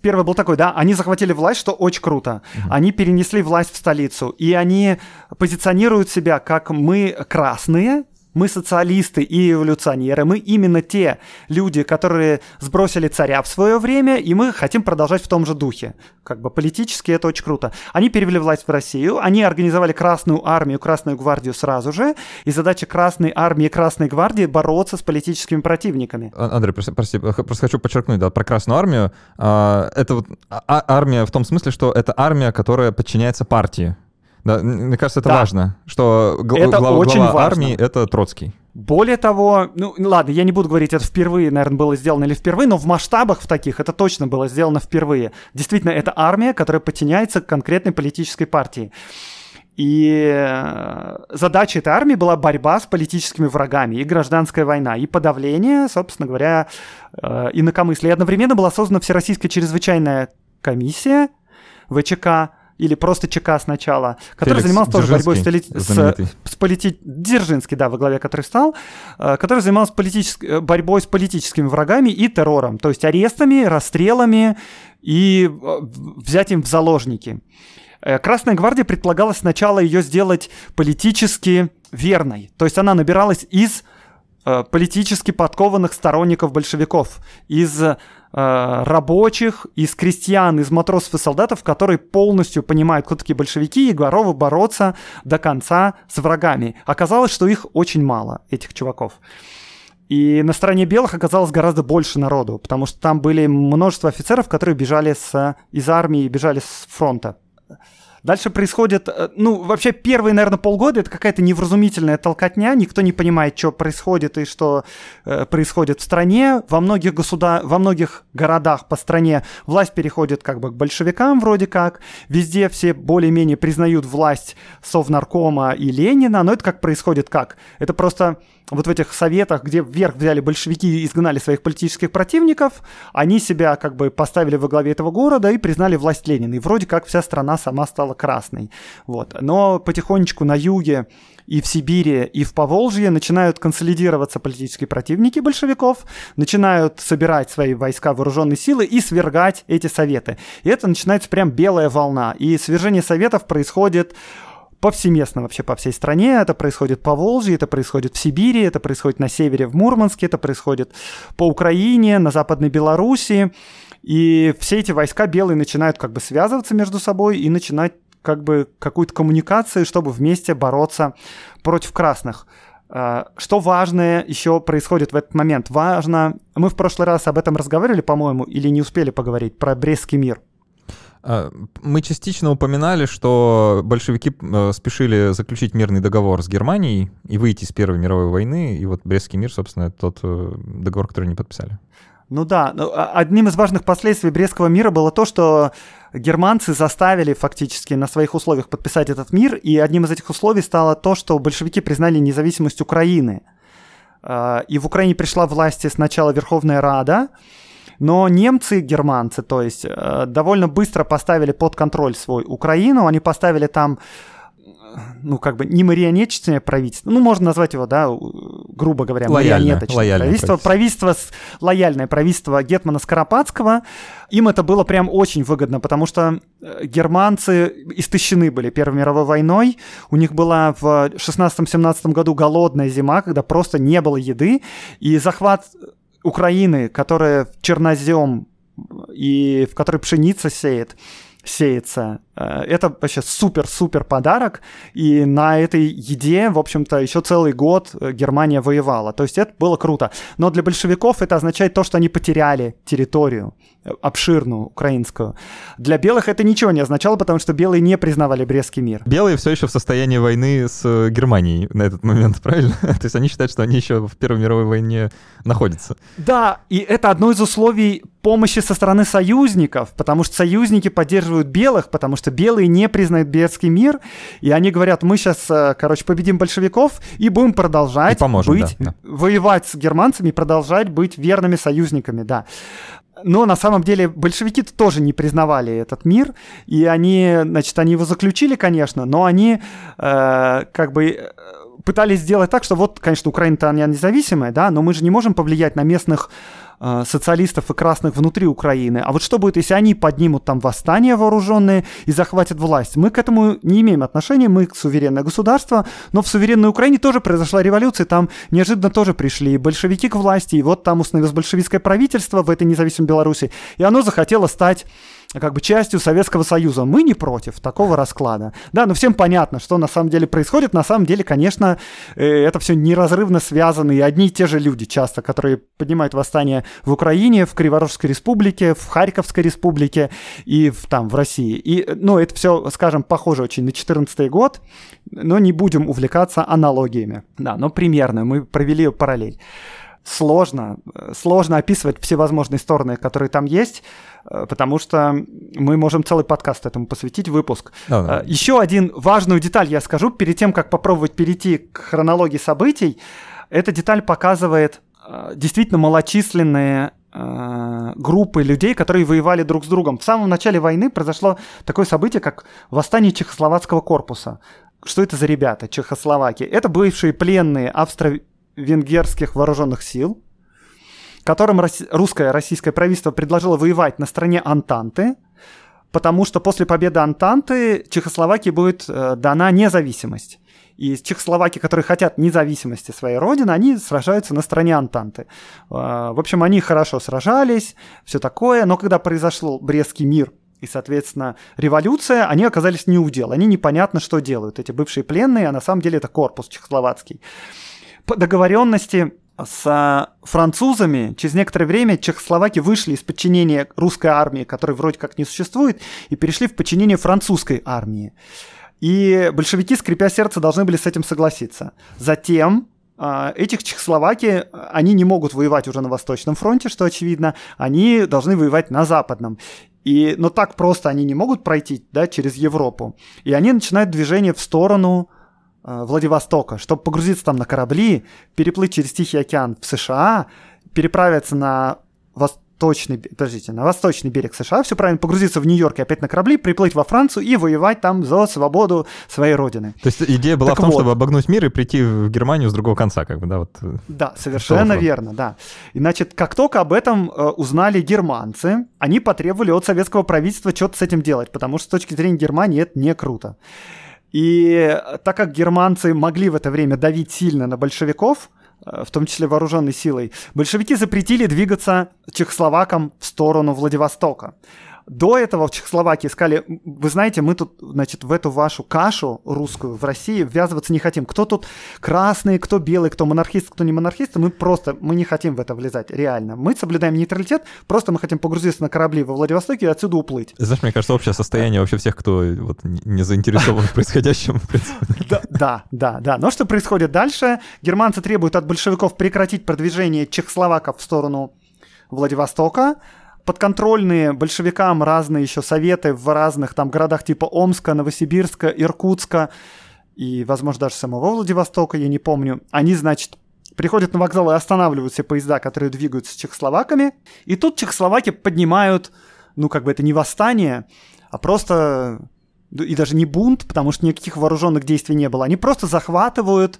Speaker 2: первый был такой, да, они захватили власть, что очень круто. Угу. Они перенесли власть в столицу, и они позиционируют себя как мы красные, мы социалисты и эволюционеры, мы именно те люди, которые сбросили царя в свое время, и мы хотим продолжать в том же духе. Как бы политически это очень круто. Они перевели власть в Россию, они организовали Красную армию, Красную гвардию сразу же, и задача Красной армии и Красной гвардии бороться с политическими противниками.
Speaker 1: А, Андрей, прости, прости просто хочу подчеркнуть, да, про Красную армию. А, это вот а, армия в том смысле, что это армия, которая подчиняется партии. Да, мне кажется, это да. важно, что гл- это глава, очень глава важно. армии — это Троцкий.
Speaker 2: Более того, ну ладно, я не буду говорить, это впервые, наверное, было сделано или впервые, но в масштабах в таких это точно было сделано впервые. Действительно, это армия, которая подчиняется конкретной политической партии. И э, задача этой армии была борьба с политическими врагами и гражданская война, и подавление, собственно говоря, э, инакомыслия. И одновременно была создана Всероссийская чрезвычайная комиссия ВЧК, или просто ЧК сначала, который Феликс занимался тоже борьбой с, с, с полити... Дзержинский, да, во главе который стал, э, который занимался политической э, борьбой с политическими врагами и террором, то есть арестами, расстрелами и э, взять им в заложники. Красная гвардия предполагалось сначала ее сделать политически верной, то есть она набиралась из политически подкованных сторонников большевиков, из Э, рабочих, из крестьян, из матросов и солдатов, которые полностью понимают, кто такие большевики, и готовы бороться до конца с врагами. Оказалось, что их очень мало, этих чуваков. И на стороне белых оказалось гораздо больше народу, потому что там были множество офицеров, которые бежали с, из армии, бежали с фронта. Дальше происходит, э, ну, вообще первые, наверное, полгода это какая-то невразумительная толкотня, никто не понимает, что происходит и что э, происходит в стране. Во многих государ... во многих городах по стране власть переходит как бы к большевикам вроде как. Везде все более-менее признают власть Совнаркома и Ленина, но это как происходит как? Это просто вот в этих советах, где вверх взяли большевики и изгнали своих политических противников, они себя как бы поставили во главе этого города и признали власть Ленина. И вроде как вся страна сама стала красной. Вот. Но потихонечку на юге и в Сибири, и в Поволжье начинают консолидироваться политические противники большевиков, начинают собирать свои войска, вооруженные силы и свергать эти советы. И это начинается прям белая волна. И свержение советов происходит повсеместно вообще по всей стране. Это происходит по Волжье, это происходит в Сибири, это происходит на севере в Мурманске, это происходит по Украине, на Западной Белоруссии. И все эти войска белые начинают как бы связываться между собой и начинать как бы какую-то коммуникацию, чтобы вместе бороться против красных. А, что важное еще происходит в этот момент? Важно, мы в прошлый раз об этом разговаривали, по-моему, или не успели поговорить, про Брестский мир.
Speaker 1: А, мы частично упоминали, что большевики э, спешили заключить мирный договор с Германией и выйти из Первой мировой войны, и вот Брестский мир, собственно, это тот э, договор, который не подписали.
Speaker 2: Ну да, а, одним из важных последствий Брестского мира было то, что германцы заставили фактически на своих условиях подписать этот мир, и одним из этих условий стало то, что большевики признали независимость Украины. и в Украине пришла в власти сначала Верховная Рада, но немцы, германцы, то есть, довольно быстро поставили под контроль свой Украину, они поставили там ну, как бы не марионеточное правительство, ну, можно назвать его, да, грубо говоря,
Speaker 1: лояльное, марионеточное лояльное
Speaker 2: правительство. Правительство, правительство лояльное правительство Гетмана Скоропадского. Им это было прям очень выгодно, потому что э, германцы истощены были Первой мировой войной. У них была в 16-17 году голодная зима, когда просто не было еды. И захват Украины, которая чернозем и в которой пшеница сеет, сеется. Э, это вообще супер-супер подарок, и на этой еде, в общем-то, еще целый год э, Германия воевала. То есть это было круто. Но для большевиков это означает то, что они потеряли территорию э, обширную украинскую. Для белых это ничего не означало, потому что белые не признавали Брестский мир.
Speaker 1: Белые все еще в состоянии войны с Германией на этот момент, правильно? То есть они считают, что они еще в Первой мировой войне находятся.
Speaker 2: Да, и это одно из условий помощи со стороны союзников, потому что союзники поддерживают белых, потому что белые не признают Брестский мир, и они говорят, мы сейчас, э, короче, победим большевиков и будем продолжать и поможем, быть, да, да. воевать с германцами продолжать быть верными союзниками, да. Но на самом деле большевики тоже не признавали этот мир, и они, значит, они его заключили, конечно, но они э, как бы э, пытались сделать так, что вот, конечно, Украина-то независимая, да, но мы же не можем повлиять на местных социалистов и красных внутри Украины. А вот что будет, если они поднимут там восстание вооруженные и захватят власть? Мы к этому не имеем отношения, мы суверенное государство, но в суверенной Украине тоже произошла революция, там неожиданно тоже пришли большевики к власти, и вот там установилось большевистское правительство в этой независимой Беларуси, и оно захотело стать как бы частью Советского Союза. Мы не против такого расклада. Да, но всем понятно, что на самом деле происходит. На самом деле, конечно, э, это все неразрывно связано, и одни и те же люди часто, которые поднимают восстание в Украине, в Криворожской республике, в Харьковской республике и в, там, в России. И, ну, это все, скажем, похоже очень на 2014 год, но не будем увлекаться аналогиями. Да, но примерно мы провели параллель сложно, э, сложно описывать все возможные стороны, которые там есть, э, потому что мы можем целый подкаст этому посвятить, выпуск. Да, да. Э, Еще один важную деталь я скажу перед тем, как попробовать перейти к хронологии событий. Эта деталь показывает действительно малочисленные группы людей, которые воевали друг с другом. В самом начале войны произошло такое событие, как восстание Чехословацкого корпуса. Что это за ребята, Чехословакии? Это бывшие пленные австро венгерских вооруженных сил, которым русское российское правительство предложило воевать на стороне Антанты, потому что после победы Антанты Чехословакии будет э, дана независимость. И чехословаки, которые хотят независимости своей родины, они сражаются на стороне Антанты. Э, в общем, они хорошо сражались, все такое, но когда произошел Брестский мир и, соответственно, революция, они оказались не у дел. Они непонятно, что делают. Эти бывшие пленные, а на самом деле это корпус чехословацкий. По договоренности с французами через некоторое время чехословаки вышли из подчинения русской армии, которой вроде как не существует, и перешли в подчинение французской армии. И большевики, скрипя сердце, должны были с этим согласиться. Затем а, этих чехословаки, они не могут воевать уже на Восточном фронте, что очевидно, они должны воевать на Западном. И, но так просто они не могут пройти да, через Европу. И они начинают движение в сторону Владивостока, чтобы погрузиться там на корабли, переплыть через Тихий океан в США, переправиться на восточный, подождите, на восточный берег США, все правильно, погрузиться в Нью-Йорк и опять на корабли, приплыть во Францию и воевать там за свободу своей родины.
Speaker 1: То есть идея была так в том, вот. чтобы обогнуть мир и прийти в Германию с другого конца, как бы, да? Вот.
Speaker 2: Э, да, совершенно верно, да. И, значит, как только об этом э, узнали германцы, они потребовали от советского правительства что-то с этим делать, потому что с точки зрения Германии это не круто. И так как германцы могли в это время давить сильно на большевиков, э, в том числе вооруженной силой, большевики запретили двигаться чехословакам в сторону Владивостока. До этого в Чехословакии сказали, вы знаете, мы тут, значит, в эту вашу кашу русскую в России ввязываться не хотим. Кто тут красный, кто белый, кто монархист, кто не монархист, мы просто, мы не хотим в это влезать, реально. Мы соблюдаем нейтралитет, просто мы хотим погрузиться на корабли во Владивостоке и отсюда уплыть.
Speaker 1: Знаешь, мне кажется, общее состояние вообще всех, кто вот не заинтересован в происходящем.
Speaker 2: Да, да, да. Но что происходит дальше? Германцы требуют от большевиков прекратить продвижение чехословаков в сторону Владивостока, подконтрольные большевикам разные еще советы в разных там городах типа Омска, Новосибирска, Иркутска и, возможно, даже самого Владивостока, я не помню. Они, значит, приходят на вокзал и останавливают все поезда, которые двигаются с чехословаками. И тут чехословаки поднимают, ну, как бы это не восстание, а просто и даже не бунт, потому что никаких вооруженных действий не было. Они просто захватывают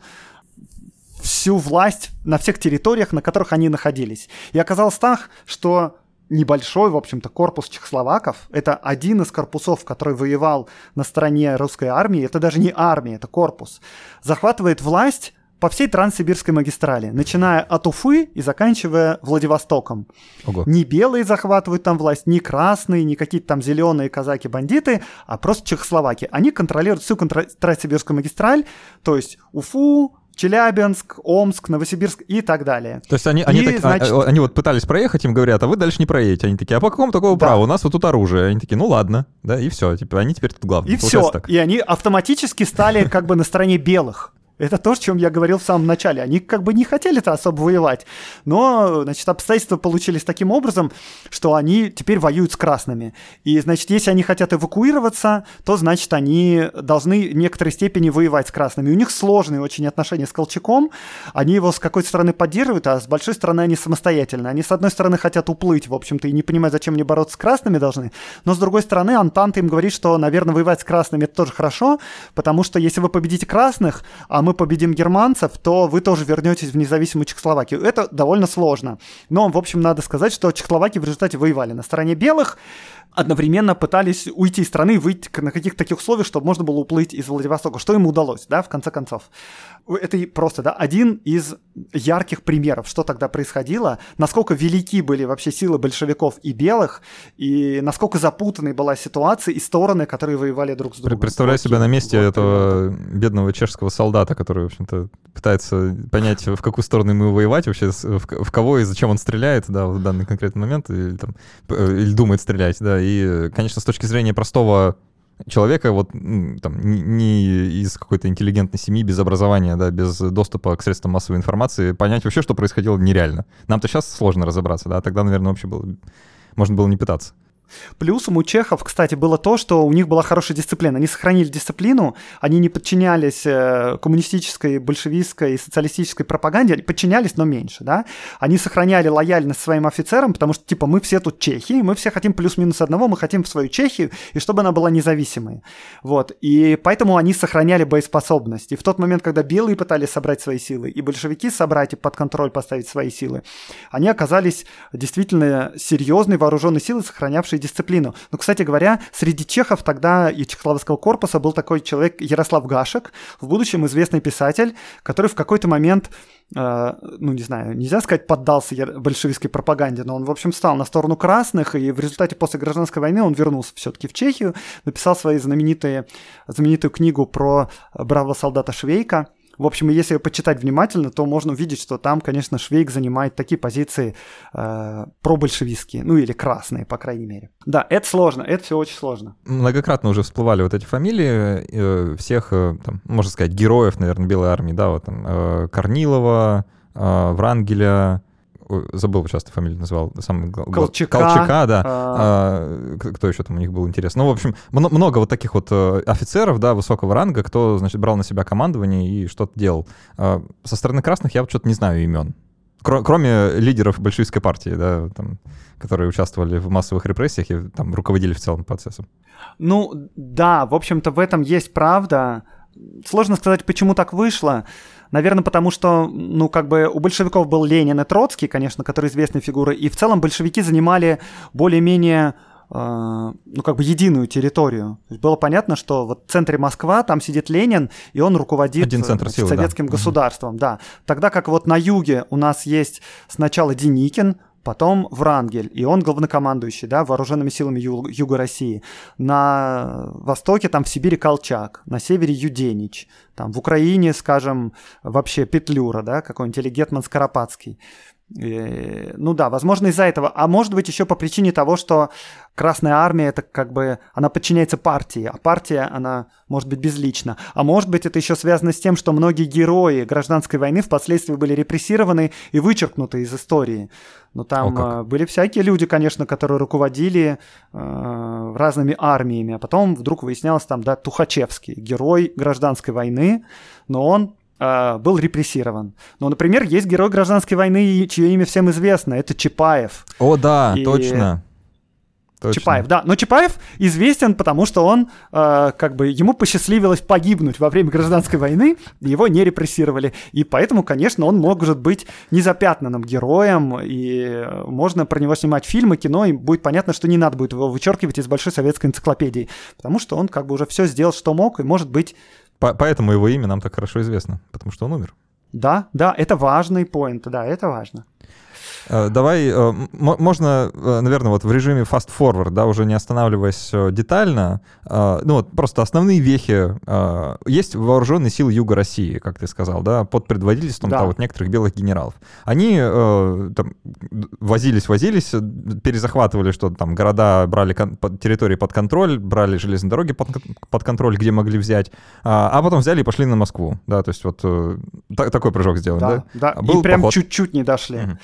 Speaker 2: всю власть на всех территориях, на которых они находились. И оказалось так, что небольшой, в общем-то, корпус чехословаков. Это один из корпусов, который воевал на стороне русской армии. Это даже не армия, это корпус. Захватывает власть по всей Транссибирской магистрали, начиная от Уфы и заканчивая Владивостоком. Ого. Не белые захватывают там власть, не красные, не какие-то там зеленые казаки-бандиты, а просто чехословаки. Они контролируют всю контр... Транссибирскую магистраль, то есть Уфу, Челябинск, Омск, Новосибирск и так далее.
Speaker 1: То есть они, они, так, а, значит... они вот пытались проехать, им говорят, а вы дальше не проедете. Они такие, а по какому такого да. права? У нас вот тут оружие. Они такие, ну ладно, да, и все. Типа, они теперь тут главные.
Speaker 2: И все. Так. И они автоматически стали как бы на стороне белых. Это то, о чем я говорил в самом начале. Они как бы не хотели-то особо воевать, но, значит, обстоятельства получились таким образом, что они теперь воюют с красными. И, значит, если они хотят эвакуироваться, то, значит, они должны в некоторой степени воевать с красными. У них сложные очень отношения с Колчаком. Они его с какой-то стороны поддерживают, а с большой стороны они самостоятельно. Они, с одной стороны, хотят уплыть, в общем-то, и не понимают, зачем они бороться с красными должны. Но, с другой стороны, Антанта им говорит, что, наверное, воевать с красными это тоже хорошо, потому что если вы победите красных, а мы победим германцев, то вы тоже вернетесь в независимую Чехословакию. Это довольно сложно. Но, в общем, надо сказать, что чехословаки в результате воевали на стороне белых, одновременно пытались уйти из страны, выйти на каких-то таких условиях, чтобы можно было уплыть из Владивостока. Что им удалось, да, в конце концов. Это просто, да, один из ярких примеров, что тогда происходило, насколько велики были вообще силы большевиков и белых, и насколько запутанной была ситуация и стороны, которые воевали друг с другом.
Speaker 1: Представляю себя на месте вот, этого бедного чешского солдата, который, в общем-то, пытается понять, в какую сторону ему воевать вообще, в, кого и зачем он стреляет, да, в данный конкретный момент, или, там, или думает стрелять, да, и, конечно, с точки зрения простого человека вот там не из какой-то интеллигентной семьи, без образования, да, без доступа к средствам массовой информации, понять вообще, что происходило, нереально. Нам-то сейчас сложно разобраться, да, тогда, наверное, вообще было, можно было не пытаться.
Speaker 2: Плюсом у чехов, кстати, было то, что у них была хорошая дисциплина. Они сохранили дисциплину, они не подчинялись э, коммунистической, большевистской и социалистической пропаганде, подчинялись, но меньше, да. Они сохраняли лояльность своим офицерам, потому что, типа, мы все тут чехи, мы все хотим плюс-минус одного, мы хотим в свою Чехию, и чтобы она была независимой. Вот. И поэтому они сохраняли боеспособность. И в тот момент, когда белые пытались собрать свои силы, и большевики собрать и под контроль поставить свои силы, они оказались действительно серьезной вооруженной силой, сохранявшей дисциплину. Но, кстати говоря, среди чехов тогда и чехословацкого корпуса был такой человек Ярослав Гашек, в будущем известный писатель, который в какой-то момент Uh, ну, не знаю, нельзя сказать, поддался большевистской пропаганде, но он, в общем, стал на сторону красных, и в результате после гражданской войны он вернулся все-таки в Чехию, написал свою знаменитую книгу про бравого солдата Швейка, в общем, если почитать внимательно, то можно увидеть, что там, конечно, Швейк занимает такие позиции э, пробольшевистские, ну или красные, по крайней мере. Да, это сложно, это все очень сложно.
Speaker 1: Многократно уже всплывали вот эти фамилии э, всех, э, там, можно сказать, героев, наверное, Белой армии, да, вот там э, Корнилова, э, Врангеля, забыл, часто фамилию назвал, сам
Speaker 2: Колчака,
Speaker 1: Колчака да. А... А, кто еще там у них был интересно. Ну, в общем, много вот таких вот э, офицеров, да, высокого ранга, кто, значит, брал на себя командование и что-то делал. А, со стороны красных я вот что-то не знаю имен. Кроме лидеров большевистской партии, да, там, которые участвовали в массовых репрессиях и там руководили в целом процессом.
Speaker 2: Ну, да, в общем-то, в этом есть правда. Сложно сказать, почему так вышло. Наверное, потому что, ну, как бы у большевиков был Ленин и Троцкий, конечно, которые известные фигуры, и в целом большевики занимали более-менее э, ну, как бы единую территорию. было понятно, что вот в центре Москва, там сидит Ленин, и он руководит
Speaker 1: Один центр силы,
Speaker 2: советским
Speaker 1: да.
Speaker 2: государством, да. Тогда как вот на юге у нас есть сначала Деникин, потом Врангель, и он главнокомандующий, да, вооруженными силами Ю- Юга России. На востоке, там в Сибири Колчак, на севере Юденич, там в Украине, скажем, вообще Петлюра, да, какой-нибудь или Гетман Скоропадский. И, ну да, возможно из-за этого. А может быть еще по причине того, что Красная Армия это как бы, она подчиняется партии, а партия, она может быть безлична. А может быть это еще связано с тем, что многие герои гражданской войны впоследствии были репрессированы и вычеркнуты из истории. Но там О, были всякие люди, конечно, которые руководили э, разными армиями, а потом вдруг выяснялось там, да, Тухачевский, герой гражданской войны, но он э, был репрессирован. Ну, например, есть герой гражданской войны, чье имя всем известно, это Чапаев.
Speaker 1: О, да, и... точно.
Speaker 2: Точно. Чапаев, да. Но Чапаев известен, потому что он, э, как бы, ему посчастливилось погибнуть во время гражданской войны, его не репрессировали. И поэтому, конечно, он может быть незапятнанным героем, и можно про него снимать фильмы, кино, и будет понятно, что не надо будет его вычеркивать из большой советской энциклопедии, потому что он как бы уже все сделал, что мог, и может быть...
Speaker 1: По поэтому его имя нам так хорошо известно, потому что он умер.
Speaker 2: Да, да, это важный поинт, да, это важно.
Speaker 1: Э, давай, э, можно, э, наверное, вот в режиме fast forward, да, уже не останавливаясь детально, ну вот просто основные вехи. Есть вооруженные силы Юга России, как ты сказал, да, под предводительством да. вот некоторых белых генералов. Они там возились, возились, перезахватывали что-то там, города брали территории под контроль, брали железные дороги под, под контроль, где могли взять, а потом взяли и пошли на Москву, да, то есть вот такой прыжок сделали, да?
Speaker 2: Да, да. Был и прям чуть-чуть не дошли, угу.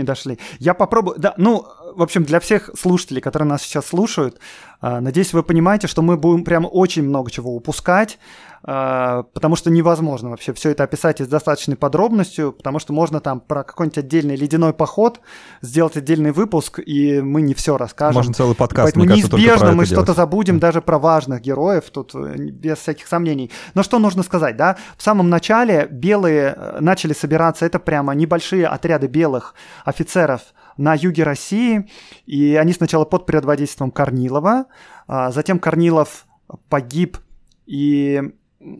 Speaker 2: Чуть-чуть не дошли. Я попробую, да, ну, в общем, для всех слушателей, которые нас сейчас слушают, надеюсь, вы понимаете, что мы будем прям очень много чего упускать, а, потому что невозможно вообще все это описать с достаточной подробностью, потому что можно там про какой-нибудь отдельный ледяной поход сделать отдельный выпуск, и мы не все расскажем.
Speaker 1: Можно целый подкаст,
Speaker 2: Поэтому мне кажется, неизбежно мы что-то забудем mm. даже про важных героев, тут э, без всяких сомнений. Но что нужно сказать, да? В самом начале белые э, начали собираться, это прямо небольшие отряды белых офицеров – на юге России, и они сначала под предводительством Корнилова, а затем Корнилов погиб, и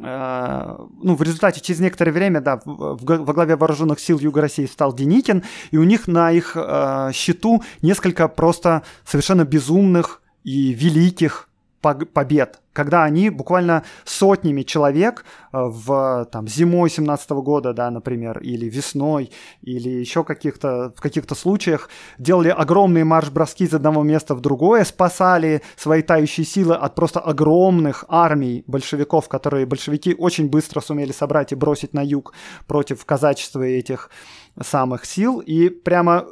Speaker 2: а, ну, в результате через некоторое время, да, во главе вооруженных сил Юга России стал Деникин, и у них на их э, счету несколько просто совершенно безумных и великих побед, когда они буквально сотнями человек э, в там, зимой 17 года, да, например, или весной, или еще каких-то, в каких-то случаях делали огромные марш-броски из одного места в другое, спасали свои тающие силы от просто огромных армий большевиков, которые большевики очень быстро сумели собрать и бросить на юг против казачества этих самых сил, и прямо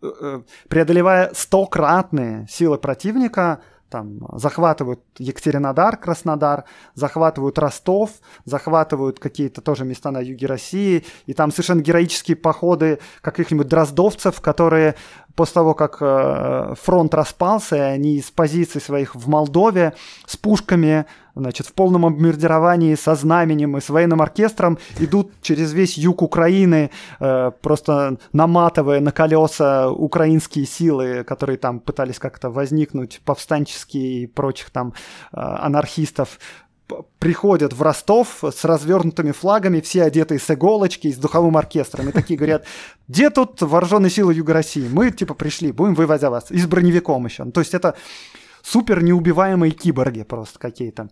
Speaker 2: э, э, преодолевая стократные силы противника, там захватывают Екатеринодар, Краснодар, захватывают Ростов, захватывают какие-то тоже места на юге России, и там совершенно героические походы каких-нибудь дроздовцев, которые после того, как э, фронт распался, и они из позиций своих в Молдове с пушками, значит, в полном обмундировании, со знаменем и с военным оркестром идут через весь юг Украины, э, просто наматывая на колеса украинские силы, которые там пытались как-то возникнуть, повстанческие и прочих там э, анархистов приходят в Ростов с развернутыми флагами, все одетые с иголочки, с духовым оркестром. И такие говорят, где тут вооруженные силы Юга России? Мы, типа, пришли, будем за вас. И с броневиком еще. То есть это супер неубиваемые киборги просто какие-то.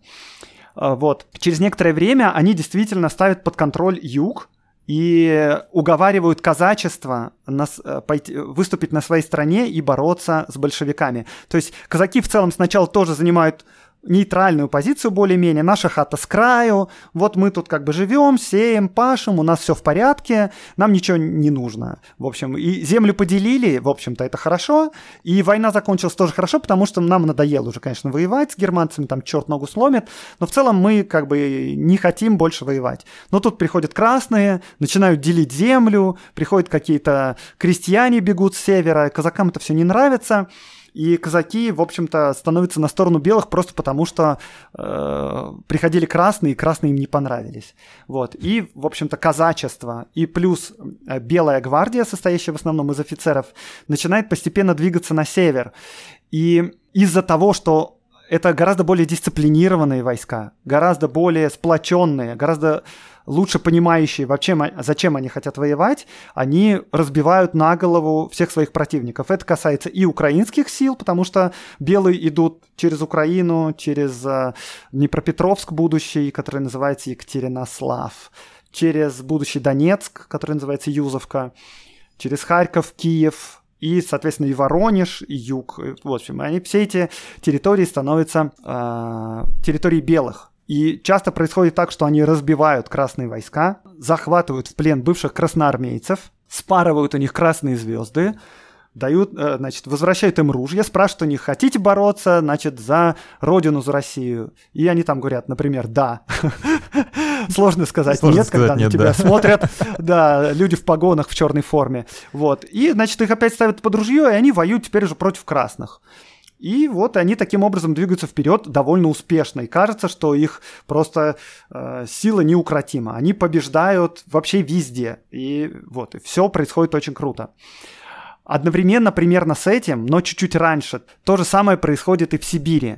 Speaker 2: А, вот. Через некоторое время они действительно ставят под контроль юг, и уговаривают казачество нас, э, пойти, выступить на своей стороне и бороться с большевиками. То есть казаки в целом сначала тоже занимают нейтральную позицию более-менее. Наша хата с краю, вот мы тут как бы живем, сеем, пашем, у нас все в порядке, нам ничего не нужно. В общем, и землю поделили, в общем-то, это хорошо. И война закончилась тоже хорошо, потому что нам надоело уже, конечно, воевать с германцами, там черт ногу сломит, но в целом мы как бы не хотим больше воевать. Но тут приходят красные, начинают делить землю, приходят какие-то крестьяне бегут с севера, казакам это все не нравится. И казаки, в общем-то, становятся на сторону белых просто потому, что э, приходили красные, и красные им не понравились. Вот. И, в общем-то, казачество и плюс э, белая гвардия, состоящая в основном из офицеров, начинает постепенно двигаться на север. И из-за того, что это гораздо более дисциплинированные войска, гораздо более сплоченные, гораздо лучше понимающие, вообще, зачем они хотят воевать, они разбивают на голову всех своих противников. Это касается и украинских сил, потому что белые идут через Украину, через э, Днепропетровск будущий, который называется Екатеринослав, через будущий Донецк, который называется Юзовка, через Харьков, Киев, и, соответственно, и Воронеж, и Юг. В общем, они, все эти территории становятся э, территорией белых. И часто происходит так, что они разбивают красные войска, захватывают в плен бывших красноармейцев, спарывают у них красные звезды, дают, э, значит, возвращают им ружья, спрашивают у них, хотите бороться, значит, за родину, за Россию? И они там говорят, например, да. Сложно сказать
Speaker 1: Сложно
Speaker 2: нет,
Speaker 1: сказать
Speaker 2: когда на тебя
Speaker 1: да.
Speaker 2: смотрят, да, люди в погонах в черной форме. Вот. И, значит, их опять ставят под ружье, и они воюют теперь уже против красных. И вот они таким образом двигаются вперед довольно успешно. И кажется, что их просто э, сила неукротима. Они побеждают вообще везде. И вот, и все происходит очень круто. Одновременно примерно с этим, но чуть-чуть раньше, то же самое происходит и в Сибири.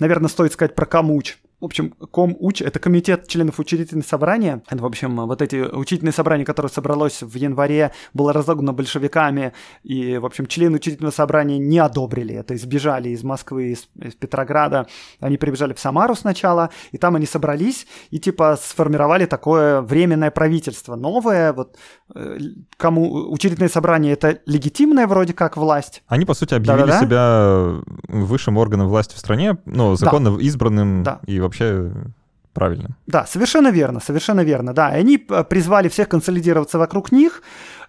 Speaker 2: Наверное, стоит сказать про Камуч. Общем, Комуч – это комитет членов учредительного собрания. Это, в общем, вот эти учредительные собрания, которое собралось в январе, было разогнано большевиками, и, в общем, члены учредительного собрания не одобрили это, избежали из Москвы, из, из Петрограда. Они прибежали в Самару сначала, и там они собрались и, типа, сформировали такое временное правительство. Новое, вот, кому учредительное собрание – это легитимная вроде как власть.
Speaker 1: Они, по сути, объявили
Speaker 2: Да-да-да.
Speaker 1: себя высшим органом власти в стране, ну, законно избранным
Speaker 2: Да.
Speaker 1: и вообще правильным.
Speaker 2: Да, совершенно верно, совершенно верно, да. И они э, призвали всех консолидироваться вокруг них,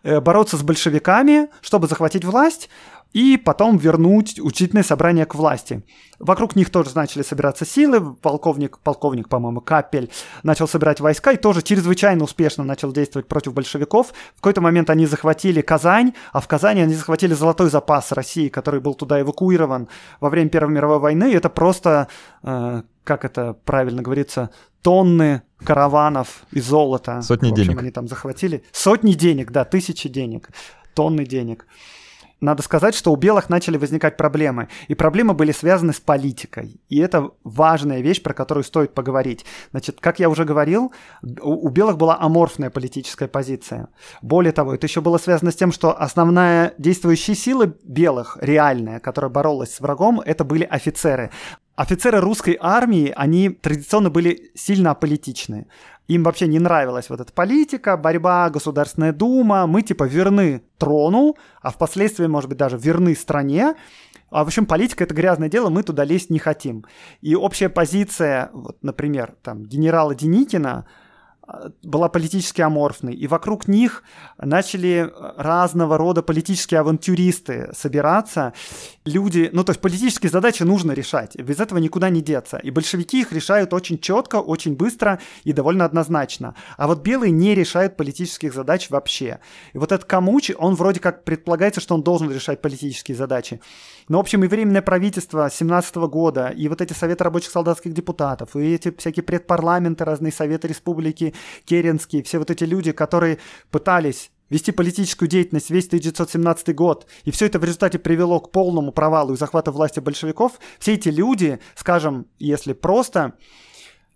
Speaker 2: э, бороться с большевиками, чтобы захватить власть, и потом вернуть учительное собрание к власти. Вокруг них тоже начали собираться силы, полковник, полковник, по-моему, Капель начал собирать войска и тоже чрезвычайно успешно начал действовать против большевиков. В какой-то момент они захватили Казань, а в Казани они захватили золотой запас России, который был туда эвакуирован во время Первой мировой войны. И это просто, э, как это правильно говорится, тонны караванов и золота.
Speaker 1: Сотни
Speaker 2: В общем,
Speaker 1: денег.
Speaker 2: они там захватили. Сотни денег, да, тысячи денег, тонны денег. Надо сказать, что у белых начали возникать проблемы. И проблемы были связаны с политикой. И это важная вещь, про которую стоит поговорить. Значит, как я уже говорил, у, белых была аморфная политическая позиция. Более того, это еще было связано с тем, что основная действующая сила белых, реальная, которая боролась с врагом, это были офицеры. Офицеры русской армии, они традиционно были сильно аполитичны. Им вообще не нравилась вот эта политика, борьба, Государственная Дума. Мы типа верны трону, а впоследствии, может быть, даже верны стране. А в общем, политика это грязное дело, мы туда лезть не хотим. И общая позиция, вот, например, там, генерала Деникина была политически аморфной, и вокруг них начали разного рода политические авантюристы собираться. Люди, ну то есть политические задачи нужно решать, без этого никуда не деться. И большевики их решают очень четко, очень быстро и довольно однозначно. А вот белые не решают политических задач вообще. И вот этот Камучи, он вроде как предполагается, что он должен решать политические задачи. Но, в общем, и Временное правительство 17 года, и вот эти Советы рабочих солдатских депутатов, и эти всякие предпарламенты, разные Советы Республики, Керенские, все вот эти люди, которые пытались вести политическую деятельность весь 1917 год, и все это в результате привело к полному провалу и захвату власти большевиков, все эти люди, скажем, если просто,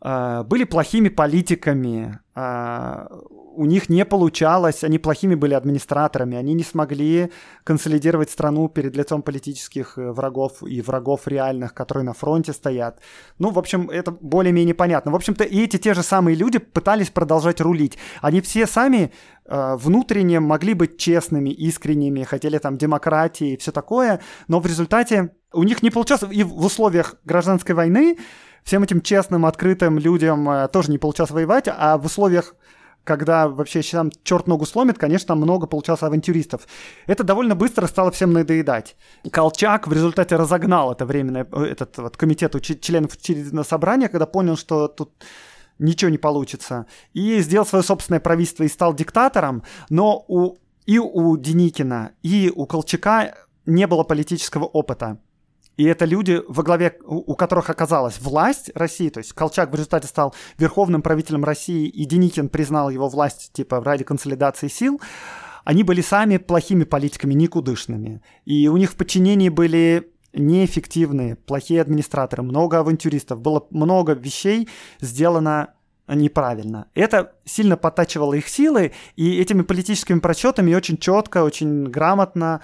Speaker 2: были плохими политиками, э, у них не получалось, они плохими были администраторами, они не смогли консолидировать страну перед лицом политических э, врагов и врагов реальных, которые на фронте стоят. Ну, в общем, это более-менее понятно. В общем-то, и эти те же самые люди пытались продолжать рулить. Они все сами э, внутренне могли быть честными, искренними, хотели там демократии и все такое, но в результате у них не получалось, и в условиях гражданской войны всем этим честным, открытым людям э, тоже не получалось воевать, а в условиях когда вообще там черт ногу сломит, конечно, там много получалось авантюристов. Это довольно быстро стало всем надоедать. Колчак в результате разогнал это временное, э, этот вот комитет членов учредительного собрания, когда понял, что тут ничего не получится, и сделал свое собственное правительство и стал диктатором, но у, и у Деникина, и у Колчака не было политического опыта. И это люди, во главе у которых оказалась власть России, то есть Колчак в результате стал верховным правителем России, и Деникин признал его власть типа ради консолидации сил, они были сами плохими политиками, никудышными. И у них в подчинении были неэффективные, плохие администраторы, много авантюристов, было много вещей сделано неправильно. Это сильно подтачивало их силы, и этими политическими просчетами очень четко, очень грамотно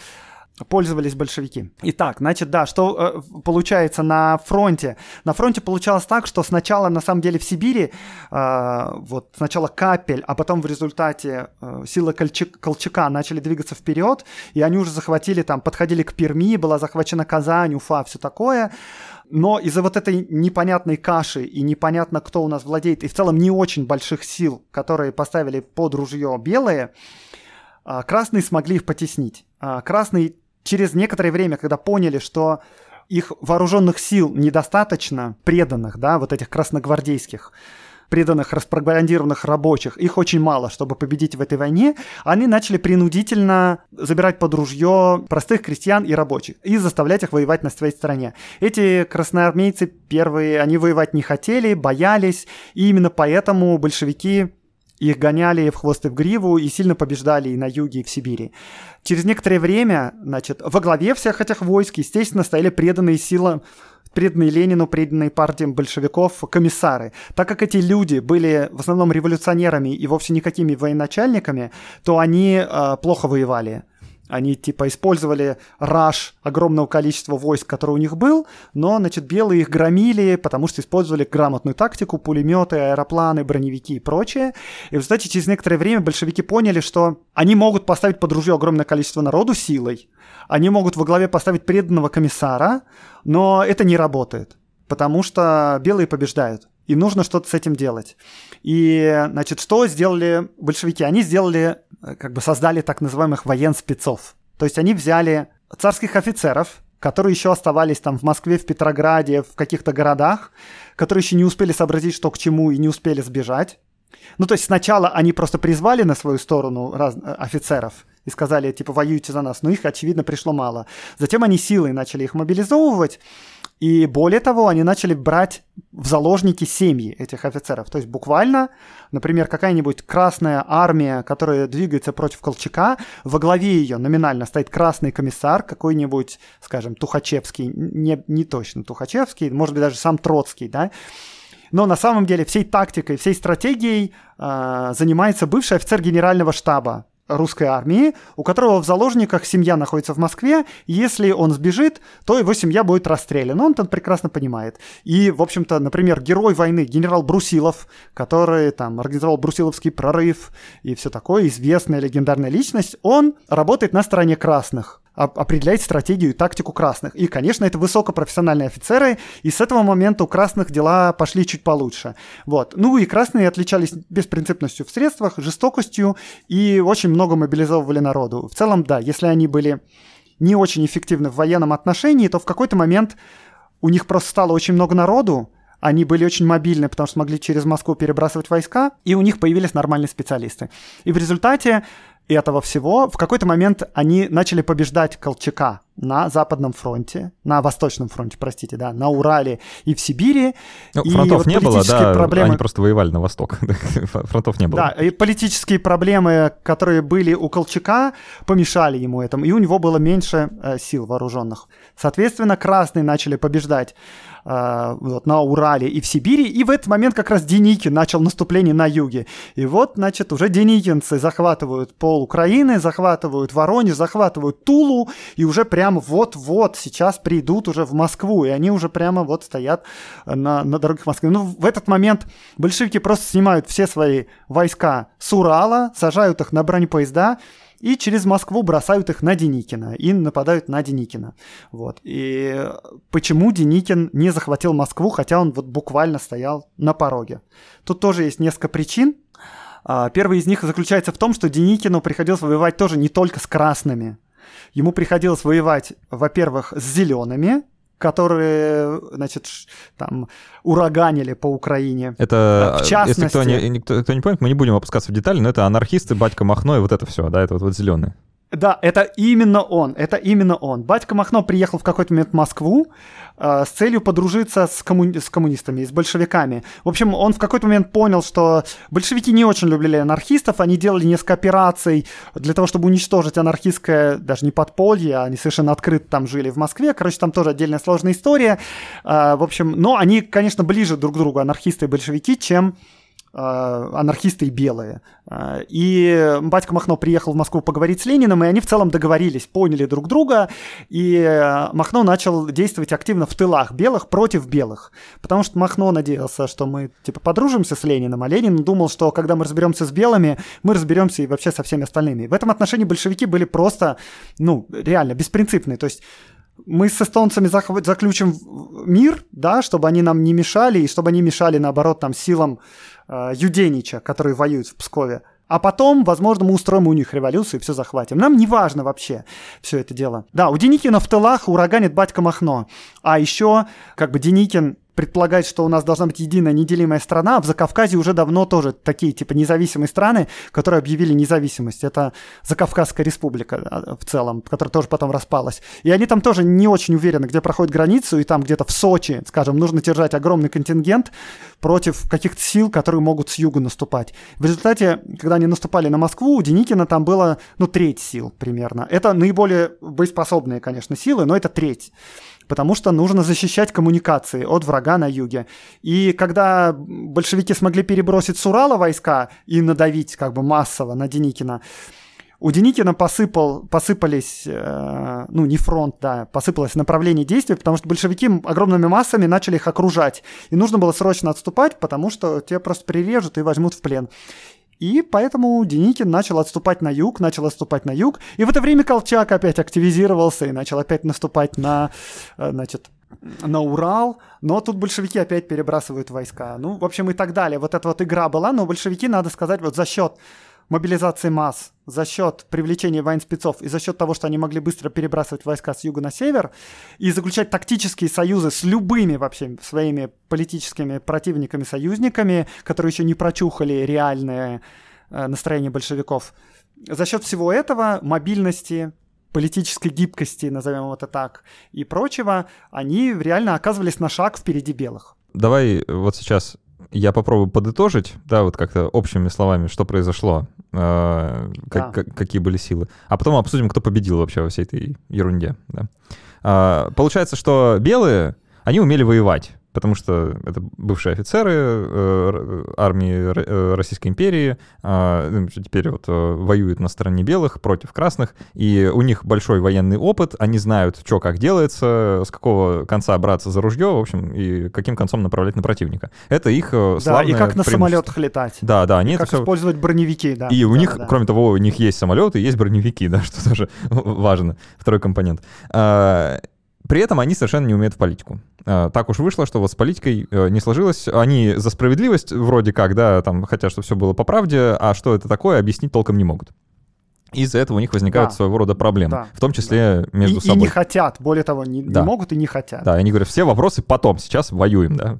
Speaker 2: пользовались большевики. Итак, значит, да, что э, получается на фронте? На фронте получалось так, что сначала, на самом деле, в Сибири, э, вот сначала Капель, а потом в результате э, силы Колчак, Колчака начали двигаться вперед, и они уже захватили там, подходили к Перми, была захвачена Казань, Уфа, все такое. Но из-за вот этой непонятной каши и непонятно, кто у нас владеет, и в целом не очень больших сил, которые поставили под ружье белые, а, красные смогли их потеснить. А, Красные через некоторое время, когда поняли, что их вооруженных сил недостаточно, преданных, да, вот этих красногвардейских, преданных, распропагандированных рабочих, их очень мало, чтобы победить в этой войне, они начали принудительно забирать под ружье простых крестьян и рабочих и заставлять их воевать на своей стороне. Эти красноармейцы первые, они воевать не хотели, боялись, и именно поэтому большевики их гоняли в хвост и в гриву и сильно побеждали и на юге, и в Сибири. Через некоторое время, значит, во главе всех этих войск, естественно, стояли преданные силы преданные Ленину, преданные партиям большевиков комиссары. Так как эти люди были в основном революционерами и вовсе никакими военачальниками, то они э, плохо воевали. Они типа использовали раш огромного количества войск, который у них был, но, значит, белые их громили, потому что использовали грамотную тактику, пулеметы, аэропланы, броневики и прочее. И, кстати, через некоторое время большевики поняли, что они могут поставить под ружье огромное количество народу силой, они могут во главе поставить преданного комиссара, но это не работает, потому что белые побеждают. И нужно что-то с этим делать. И, значит, что сделали большевики? Они сделали, э, как бы создали так называемых военспецов. То есть они взяли царских офицеров, которые еще оставались там в Москве, в Петрограде, в каких-то городах, которые еще не успели сообразить, что к чему, и не успели сбежать. Ну, то есть сначала они просто призвали на свою сторону раз... Э, офицеров и сказали, типа, воюйте за нас, но их, очевидно, пришло мало. Затем они силой начали их мобилизовывать, и более того, они начали брать в заложники семьи этих офицеров. То есть буквально, например, какая-нибудь красная армия, которая двигается против Колчака, во главе ее номинально стоит красный комиссар, какой-нибудь, скажем, Тухачевский, не, не точно Тухачевский, может быть, даже сам Троцкий, да, но на самом деле всей тактикой, всей стратегией э, занимается бывший офицер генерального штаба русской армии, у которого в заложниках семья находится в Москве. Если он сбежит, то его семья будет расстреляна. Он это прекрасно понимает. И, в общем-то, например, герой войны, генерал Брусилов, который там организовал Брусиловский прорыв и все такое, известная легендарная личность, он работает на стороне красных определять стратегию и тактику красных. И, конечно, это высокопрофессиональные офицеры, и с этого момента у красных дела пошли чуть получше. Вот. Ну и красные отличались беспринципностью в средствах, жестокостью и очень много мобилизовывали народу. В целом, да, если они были не очень эффективны в военном отношении, то в какой-то момент у них просто стало очень много народу, они были очень мобильны, потому что могли через Москву перебрасывать войска, и у них появились нормальные специалисты. И в результате этого всего, в какой-то момент они начали побеждать Колчака на Западном фронте, на Восточном фронте, простите, да, на Урале и в Сибири.
Speaker 1: Ну, и фронтов вот не было, да, проблемы... они просто воевали на восток, фронтов не было.
Speaker 2: Да, и политические проблемы, которые были у Колчака, помешали ему этому, и у него было меньше э, сил вооруженных. Соответственно, красные начали побеждать вот, на Урале и в Сибири, и в этот момент как раз Деникин начал наступление на юге. И вот, значит, уже деникинцы захватывают пол Украины, захватывают Воронеж, захватывают Тулу, и уже прямо вот-вот сейчас придут уже в Москву, и они уже прямо вот стоят на, на дорогах Москвы. Ну, в этот момент большевики просто снимают все свои войска с Урала, сажают их на бронепоезда, и через Москву бросают их на Деникина и нападают на Деникина. Вот. И почему Деникин не захватил Москву, хотя он вот буквально стоял на пороге? Тут тоже есть несколько причин. А, первый из них заключается в том, что Деникину приходилось воевать тоже не только с красными. Ему приходилось воевать, во-первых, с зелеными, которые, значит, там ураганили по Украине.
Speaker 1: Это, в частности... если кто не, никто, кто не помнит, мы не будем опускаться в детали, но это анархисты, батька Махно и вот это все, да, это вот, вот зеленые.
Speaker 2: Да, это именно он, это именно он. Батька Махно приехал в какой-то момент в Москву э, с целью подружиться с, коммуни- с коммунистами, с большевиками. В общем, он в какой-то момент понял, что большевики не очень любили анархистов, они делали несколько операций для того, чтобы уничтожить анархистское, даже не подполье, они совершенно открыто там жили в Москве. Короче, там тоже отдельная сложная история. Э, в общем, но они, конечно, ближе друг к другу, анархисты и большевики, чем анархисты и белые. Э, и батька Махно приехал в Москву поговорить с Лениным, и они в целом договорились, поняли друг друга, и э, Махно начал действовать активно в тылах белых против белых. Потому что Махно надеялся, что мы типа подружимся с Лениным, а Ленин думал, что когда мы разберемся с белыми, мы разберемся и вообще со всеми остальными. В этом отношении большевики были просто, ну, реально беспринципные. То есть мы с эстонцами заключим мир, да, чтобы они нам не мешали, и чтобы они мешали, наоборот, там, силам э, Юденича, который воюет в Пскове. А потом, возможно, мы устроим у них революцию и все захватим. Нам не важно вообще все это дело. Да, у Деникина в тылах ураганит батька Махно. А еще, как бы, Деникин предполагать, что у нас должна быть единая неделимая страна, а в Закавказье уже давно тоже такие типа независимые страны, которые объявили независимость. Это Закавказская республика а, в целом, которая тоже потом распалась. И они там тоже не очень уверены, где проходит границу, и там где-то в Сочи, скажем, нужно держать огромный контингент против каких-то сил, которые могут с юга наступать. В результате, когда они наступали на Москву, у Деникина там было, ну, треть сил примерно. Это наиболее боеспособные, конечно, силы, но это треть потому что нужно защищать коммуникации от врага на юге. И когда большевики смогли перебросить с Урала войска и надавить как бы массово на Деникина, у Деникина посыпал, посыпались, э, ну не фронт, да, посыпалось направление действий, потому что большевики огромными массами начали их окружать. И нужно было срочно отступать, потому что те просто прирежут и возьмут в плен. И поэтому Деникин начал отступать на юг, начал отступать на юг. И в это время Колчак опять активизировался и начал опять наступать на, э, значит, на Урал, но тут большевики опять перебрасывают войска. Ну, в общем, и так далее. Вот эта вот игра была, но большевики, надо сказать, вот за счет мобилизации масс, за счет привлечения военспецов и за счет того, что они могли быстро перебрасывать войска с юга на север и заключать тактические союзы с любыми вообще своими политическими противниками-союзниками, которые еще не прочухали реальное э, настроение большевиков. За счет всего этого, мобильности, политической гибкости, назовем это так, и прочего, они реально оказывались на шаг впереди белых.
Speaker 1: Давай вот сейчас я попробую подытожить, да, вот как-то общими словами, что произошло, э, как, да. как, какие были силы. А потом обсудим, кто победил вообще во всей этой ерунде. Да. Э, получается, что белые, они умели воевать потому что это бывшие офицеры э, армии э, Российской империи, а, ну, теперь вот э, воюют на стороне белых против красных, и у них большой военный опыт, они знают, что как делается, с какого конца браться за ружье, в общем, и каким концом направлять на противника. Это их славное Да,
Speaker 2: и как на самолетах летать.
Speaker 1: Да, да, они
Speaker 2: и как
Speaker 1: все...
Speaker 2: использовать броневики, да.
Speaker 1: И у
Speaker 2: да,
Speaker 1: них,
Speaker 2: да.
Speaker 1: кроме того, у них есть самолеты, есть броневики, да, что тоже важно, второй компонент. При этом они совершенно не умеют в политику. А, так уж вышло, что вот с политикой э, не сложилось. Они за справедливость вроде как, да, там хотят, чтобы все было по правде, а что это такое, объяснить толком не могут из-за этого у них возникают да. своего рода проблемы, да. в том числе да. между
Speaker 2: и,
Speaker 1: собой.
Speaker 2: И не хотят, более того, не, да. не могут и не хотят.
Speaker 1: Да, они говорят, все вопросы потом, сейчас воюем, да.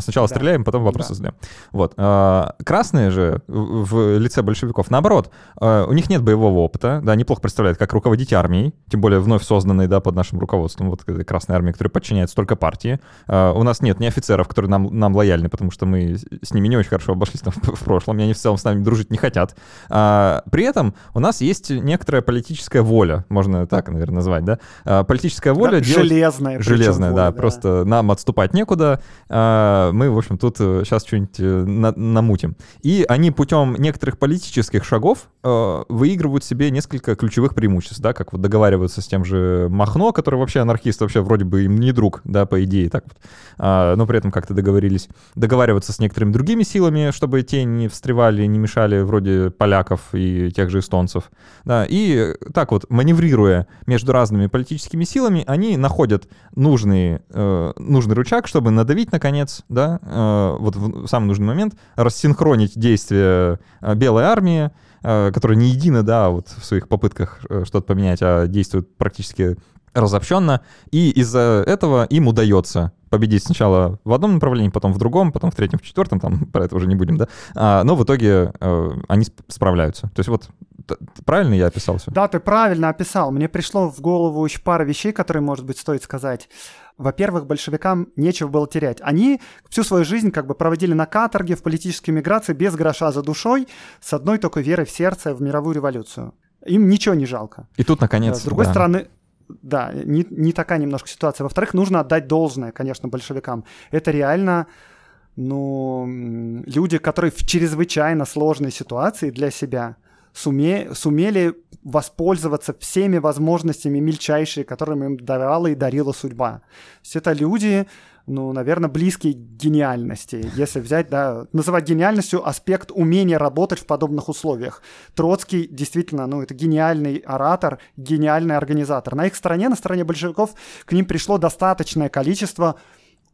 Speaker 1: Сначала да. стреляем, потом вопросы да. задаем. Вот. А, красные же в лице большевиков, наоборот, а, у них нет боевого опыта, да, неплохо представляют, как руководить армией, тем более вновь созданной, да, под нашим руководством, вот Красная армия, которая подчиняется только партии. А, у нас нет ни офицеров, которые нам, нам лояльны, потому что мы с ними не очень хорошо обошлись там в прошлом, и они в целом с нами дружить не хотят. При этом у нас есть некоторая политическая воля, можно так, наверное, назвать, да? А, политическая воля... Да,
Speaker 2: делать... Железная.
Speaker 1: Железная, воля, да, да. Просто нам отступать некуда. А, мы, в общем, тут сейчас э, что-нибудь э, на намутим. И они путем некоторых политических шагов э, выигрывают себе несколько ключевых преимуществ, да, как вот договариваться с тем же Махно, который вообще анархист, вообще вроде бы им не друг, да, по идее, так вот. А, но при этом как-то договорились. Договариваться с некоторыми другими силами, чтобы те не встревали, не мешали, вроде поляков и тех же эстонцев. Да, и так вот, маневрируя между разными политическими силами, они находят нужный, э, нужный рычаг, чтобы надавить, наконец, да, э, вот в самый нужный момент, рассинхронить действия э, Белой армии, э, которая не едина, да, вот в своих попытках э, что-то поменять, а действует практически разобщенно, и из-за этого им удается победить сначала в одном направлении, потом в другом, потом в третьем, в четвертом, там про это уже не будем, да, а, но в итоге э, они справляются. То есть вот правильно я описал все?
Speaker 2: Да, ты правильно описал. Мне пришло в голову еще пара вещей, которые, может быть, стоит сказать. Во-первых, большевикам нечего было терять. Они всю свою жизнь как бы проводили на каторге, в политической миграции, без гроша за душой, с одной только верой в сердце в мировую революцию. Им ничего не жалко.
Speaker 1: И тут, наконец,
Speaker 2: С другой
Speaker 1: да.
Speaker 2: стороны, да, не, не такая немножко ситуация. Во-вторых, нужно отдать должное, конечно, большевикам. Это реально ну, люди, которые в чрезвычайно сложной ситуации для себя суме, сумели воспользоваться всеми возможностями мельчайшие, которыми им давала и дарила судьба. То есть это люди, ну, наверное, близкие к гениальности. Если взять, да, называть гениальностью аспект умения работать в подобных условиях. Троцкий действительно, ну, это гениальный оратор, гениальный организатор. На их стороне, на стороне большевиков, к ним пришло достаточное количество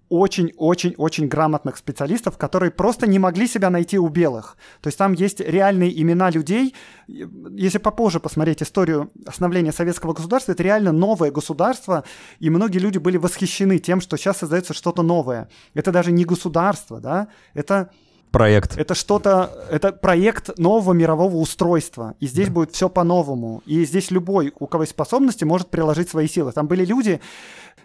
Speaker 2: очень-очень-очень грамотных специалистов, которые просто не могли себя найти у белых. То есть там есть реальные имена людей. Если попозже посмотреть историю становления советского государства, это реально новое государство, и многие люди были восхищены тем, что сейчас создается что-то новое. Это даже не государство, да, это
Speaker 1: проект.
Speaker 2: Это что-то, это проект нового мирового устройства. И здесь да. будет все по-новому. И здесь любой, у кого есть способности, может приложить свои силы. Там были люди,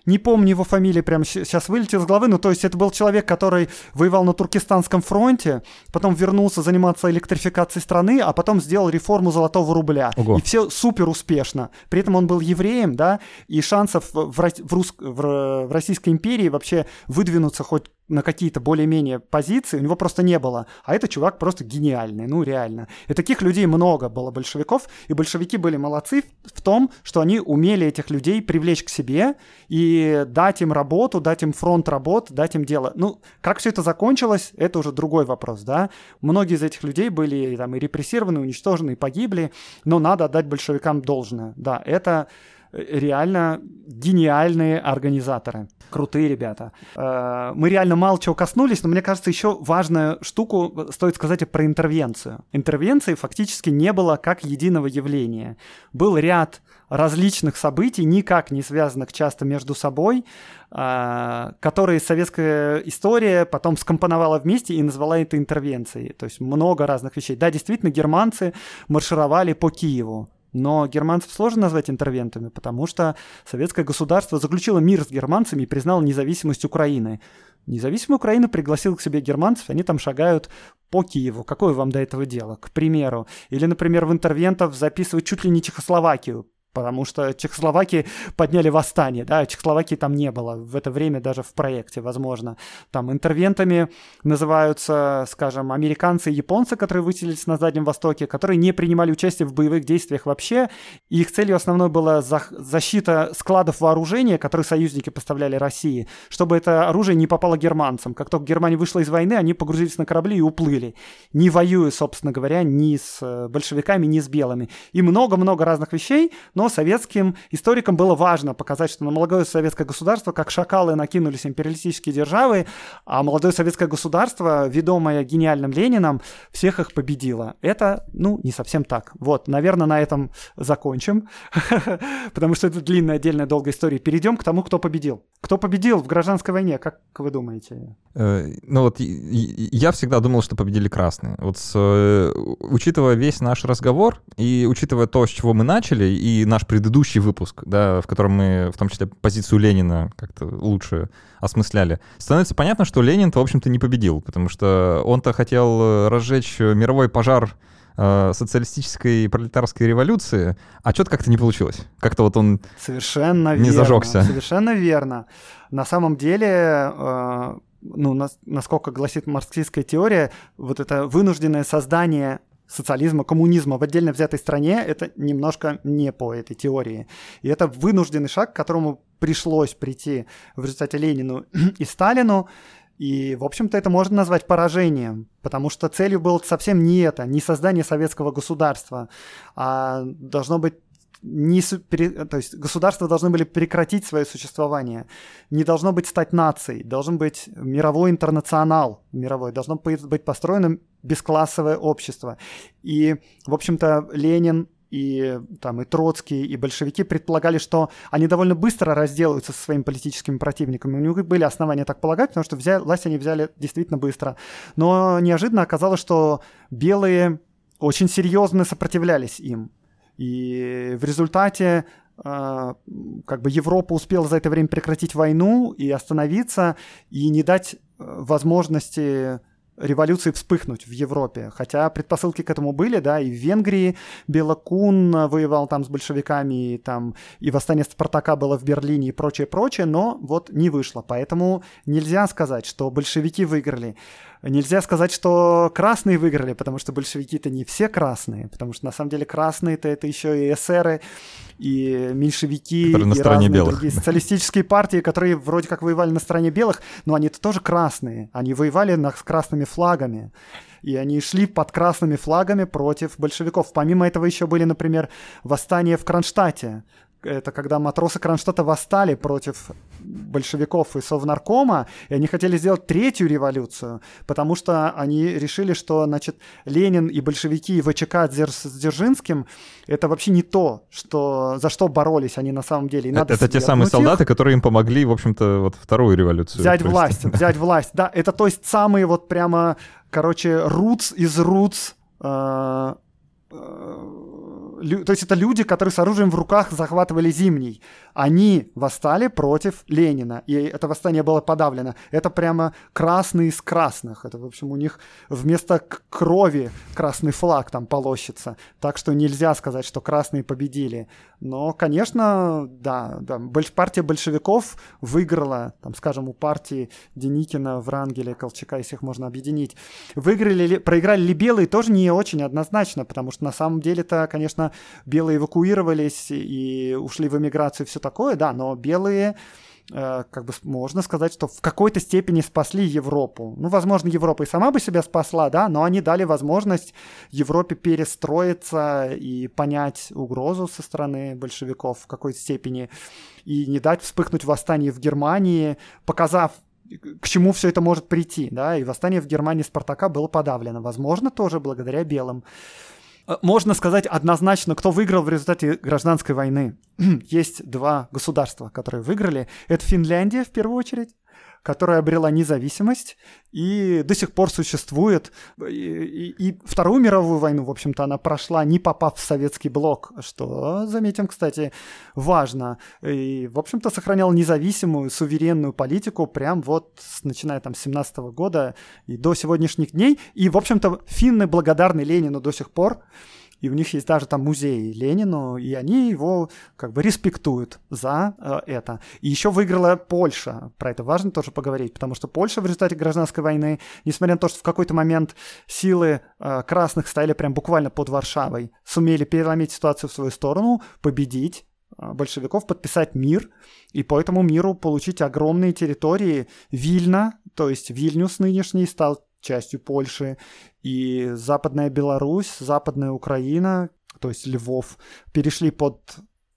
Speaker 2: не помню его фамилии, прямо сейчас вылетел с головы, но то есть это был человек, который воевал на Туркестанском фронте, потом вернулся заниматься электрификацией страны, а потом сделал реформу золотого рубля. Ого. И все супер успешно. При этом он был евреем, да, и шансов в, в, рус... в, в Российской империи вообще выдвинуться хоть на какие-то более-менее позиции, у него просто не было. А этот чувак просто гениальный, ну реально. И таких людей много было большевиков, и большевики были молодцы в том, что они умели этих людей привлечь к себе и дать им работу, дать им фронт работ, дать им дело. Ну, как все это закончилось, это уже другой вопрос, да. Многие из этих людей были там и репрессированы, уничтожены, и погибли, но надо отдать большевикам должное. Да, это реально гениальные организаторы. Крутые ребята. Э, мы реально мало чего коснулись, но мне кажется, еще важную штуку стоит сказать про интервенцию. Интервенции фактически не было как единого явления. Был ряд различных событий, никак не связанных часто между собой, э, которые советская история потом скомпоновала вместе и назвала это интервенцией. То есть много разных вещей. Да, действительно, германцы маршировали по Киеву. Но германцев сложно назвать интервентами, потому что советское государство заключило мир с германцами и признало независимость Украины. Независимая Украина пригласила к себе германцев, они там шагают по Киеву. Какое вам до этого дело, к примеру? Или, например, в интервентов записывают чуть ли не Чехословакию, потому что Чехословакии подняли восстание, да, Чехословакии там не было в это время даже в проекте, возможно. Там интервентами называются, скажем, американцы и японцы, которые выселились на Дальнем Востоке, которые не принимали участие в боевых действиях вообще. И их целью основной была защита складов вооружения, которые союзники поставляли России, чтобы это оружие не попало германцам. Как только Германия вышла из войны, они погрузились на корабли и уплыли, не воюя, собственно говоря, ни с э, большевиками, ни с белыми. И много-много разных вещей, но но советским историкам было важно показать, что на молодое советское государство, как шакалы, накинулись империалистические державы, а молодое советское государство, ведомое гениальным Лениным, всех их победило. Это, ну, не совсем так. Вот, наверное, на этом закончим, потому что это длинная, отдельная, долгая история. Перейдем к тому, кто победил. Кто победил в гражданской войне, как вы думаете?
Speaker 1: Э, ну вот я всегда думал, что победили красные. Вот э, учитывая весь наш разговор и учитывая то, с чего мы начали, и наш предыдущий выпуск, да, в котором мы, в том числе, позицию Ленина как-то лучше осмысляли, становится понятно, что Ленин-то, в общем-то, не победил, потому что он-то хотел э, разжечь мировой пожар э, социалистической пролетарской революции, а что-то как-то не получилось. Как-то вот он
Speaker 2: совершенно
Speaker 1: не
Speaker 2: верно,
Speaker 1: зажегся.
Speaker 2: Совершенно верно. На самом деле, э, ну, нас, насколько гласит марксистская теория, вот это вынужденное создание социализма, коммунизма в отдельно взятой стране, это немножко не по этой теории. И это вынужденный шаг, к которому пришлось прийти в результате Ленину и Сталину. И, в общем-то, это можно назвать поражением, потому что целью было совсем не это, не создание советского государства, а должно быть не, то есть государства должны были прекратить свое существование. Не должно быть стать нацией, должен быть мировой интернационал мировой, должно быть построено бесклассовое общество. И, в общем-то, Ленин и там и Троцкий, и большевики предполагали, что они довольно быстро разделаются со своими политическими противниками. У них были основания так полагать, потому что взяли, власть они взяли действительно быстро. Но неожиданно оказалось, что белые очень серьезно сопротивлялись им. И в результате Uh, как бы Европа успела за это время прекратить войну и остановиться, и не дать э, возможности революции вспыхнуть в Европе. Хотя предпосылки к этому были, да, и в Венгрии Белокун воевал там с большевиками, и там и восстание Спартака было в Берлине и прочее, прочее, но вот не вышло. Поэтому нельзя сказать, что большевики выиграли. Нельзя сказать, что красные выиграли, потому что большевики-то не все красные, потому что на самом деле красные-то это еще и эсеры, и меньшевики,
Speaker 1: которые на
Speaker 2: и
Speaker 1: стороне белых.
Speaker 2: другие социалистические партии, которые вроде как воевали на стороне белых, но они-то тоже красные. Они воевали на, с красными флагами. И они шли под красными флагами против большевиков. Помимо этого еще были, например, восстания в Кронштадте. Это когда матросы Кронштадта восстали против большевиков и Совнаркома, и они хотели сделать третью революцию, потому что они решили, что, значит, Ленин и большевики и ВЧК с Дзержинским — это вообще не то, что, за что боролись они на самом деле. И
Speaker 1: надо это те самые солдаты, их, которые им помогли, в общем-то, вот вторую революцию.
Speaker 2: Взять провести. власть, взять власть, да. Это то есть самые вот прямо, короче, рутс из рутс э, то есть это люди, которые с оружием в руках захватывали Зимний. Они восстали против Ленина, и это восстание было подавлено. Это прямо красный из красных. Это, в общем, у них вместо крови красный флаг там полощется. Так что нельзя сказать, что красные победили. Но, конечно, да, да партия большевиков выиграла, там, скажем, у партии Деникина, Врангеля, Колчака, если их можно объединить. Выиграли ли, проиграли ли белые, тоже не очень однозначно, потому что на самом деле-то, конечно, белые эвакуировались и ушли в эмиграцию все такое, да, но белые э, как бы можно сказать, что в какой-то степени спасли Европу. Ну, возможно, Европа и сама бы себя спасла, да, но они дали возможность Европе перестроиться и понять угрозу со стороны большевиков в какой-то степени и не дать вспыхнуть восстание в Германии, показав к чему все это может прийти, да, и восстание в Германии Спартака было подавлено, возможно, тоже благодаря белым. Э, можно сказать однозначно, кто выиграл в результате гражданской войны. Есть два государства, которые выиграли. Это Финляндия в первую очередь, которая обрела независимость и до сих пор существует. И, и, и Вторую мировую войну, в общем-то, она прошла, не попав в советский блок, что, заметим, кстати, важно. И, в общем-то, сохранял независимую, суверенную политику прям вот с, начиная там с 17 года и до сегодняшних дней. И, в общем-то, финны благодарны Ленину до сих пор и у них есть даже там музей Ленину, и они его как бы респектуют за э, это. И еще выиграла Польша, про это важно тоже поговорить, потому что Польша в результате гражданской войны, несмотря на то, что в какой-то момент силы э, красных стояли прям буквально под Варшавой, сумели переломить ситуацию в свою сторону, победить, э, большевиков подписать мир и по этому миру получить огромные территории. Вильна, то есть Вильнюс нынешний, стал частью Польши, и Западная Беларусь, Западная Украина, то есть Львов, перешли под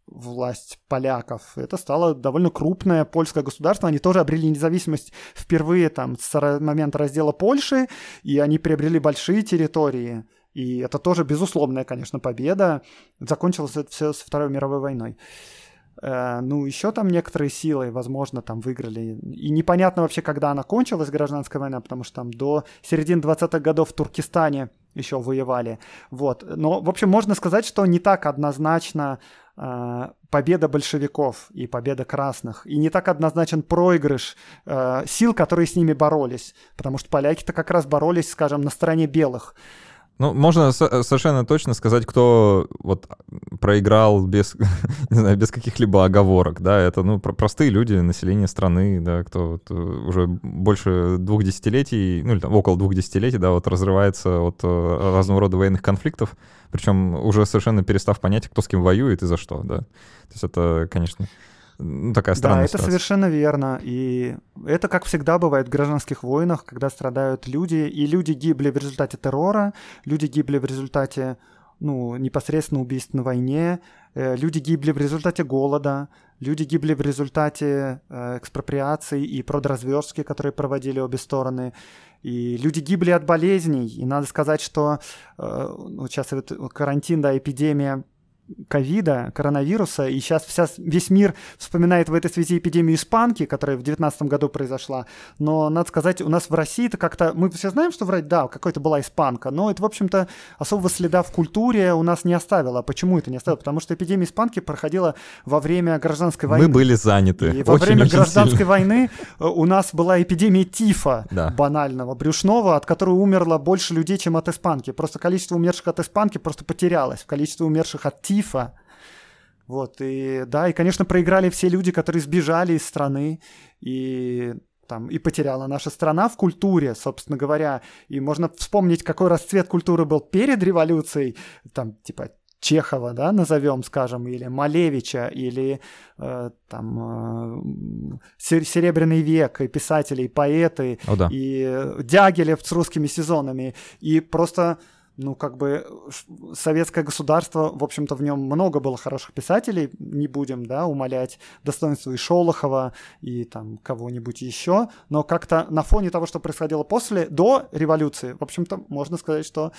Speaker 2: власть поляков. Это стало довольно крупное польское государство. Они тоже обрели независимость впервые там с момента раздела Польши, и они приобрели большие территории. И это тоже безусловная, конечно, победа. Закончилось это все с Второй мировой войной. Э, ну, еще там некоторые силы, возможно, там выиграли. И непонятно вообще, когда она кончилась, гражданская война, потому что там до середины 20-х годов в Туркестане еще воевали. Вот. Но, в общем, можно сказать, что не так однозначно э, победа большевиков и победа красных. И не так однозначен проигрыш э, сил, которые с ними боролись. Потому что поляки-то как раз боролись, скажем, на стороне белых.
Speaker 1: Ну, можно совершенно точно сказать, кто вот проиграл без, не знаю, без каких-либо оговорок, да, это, ну, простые люди, население страны, да, кто вот э, уже больше двух десятилетий, ну, или там около двух десятилетий, да, вот разрывается от э, разного рода военных конфликтов, причем уже совершенно перестав понять, кто с кем воюет и за что, да. То есть это, конечно, ну, такая странная
Speaker 2: Да, это ситуация. совершенно верно. И это, как всегда бывает в гражданских войнах, когда страдают люди, и люди гибли в результате террора, люди гибли в результате ну, непосредственно убийств на войне, э, люди гибли в результате голода, люди гибли в результате э, экспроприации и продразверстки, которые проводили обе стороны, и люди гибли от болезней. И надо сказать, что э, ну, сейчас вот карантин, да, эпидемия ковида, коронавируса, и сейчас вся, весь мир вспоминает в этой связи эпидемию испанки, которая в 2019 году произошла, но, надо сказать, у нас в России это как-то, мы все знаем, что вроде, да, какой-то была испанка, но это, в общем-то, особого следа в культуре у нас не оставило. Почему это не оставило? Потому что эпидемия испанки проходила во время гражданской войны.
Speaker 1: Мы были заняты.
Speaker 2: И во очень, время очень гражданской сильно. войны э, у нас была эпидемия тифа да. банального, брюшного, от которой умерло больше людей, чем от испанки. Просто количество умерших от испанки просто потерялось. Количество умерших от тифа Тифа. Вот, и да, и, конечно, проиграли все люди, которые сбежали из страны, и там и потеряла наша страна в культуре, собственно говоря. И можно вспомнить, какой расцвет культуры был перед революцией, там, типа, Чехова, да, назовем, скажем, или Малевича, или э, там э, Серебряный век, и писатели, и поэты,
Speaker 1: О, да.
Speaker 2: и Дягилев с русскими сезонами. И просто ну, как бы советское государство, в общем-то, в нем много было хороших писателей, не будем, да, умолять достоинство и Шолохова, и там кого-нибудь еще, но как-то на фоне того, что происходило после, до революции, в общем-то, можно сказать, что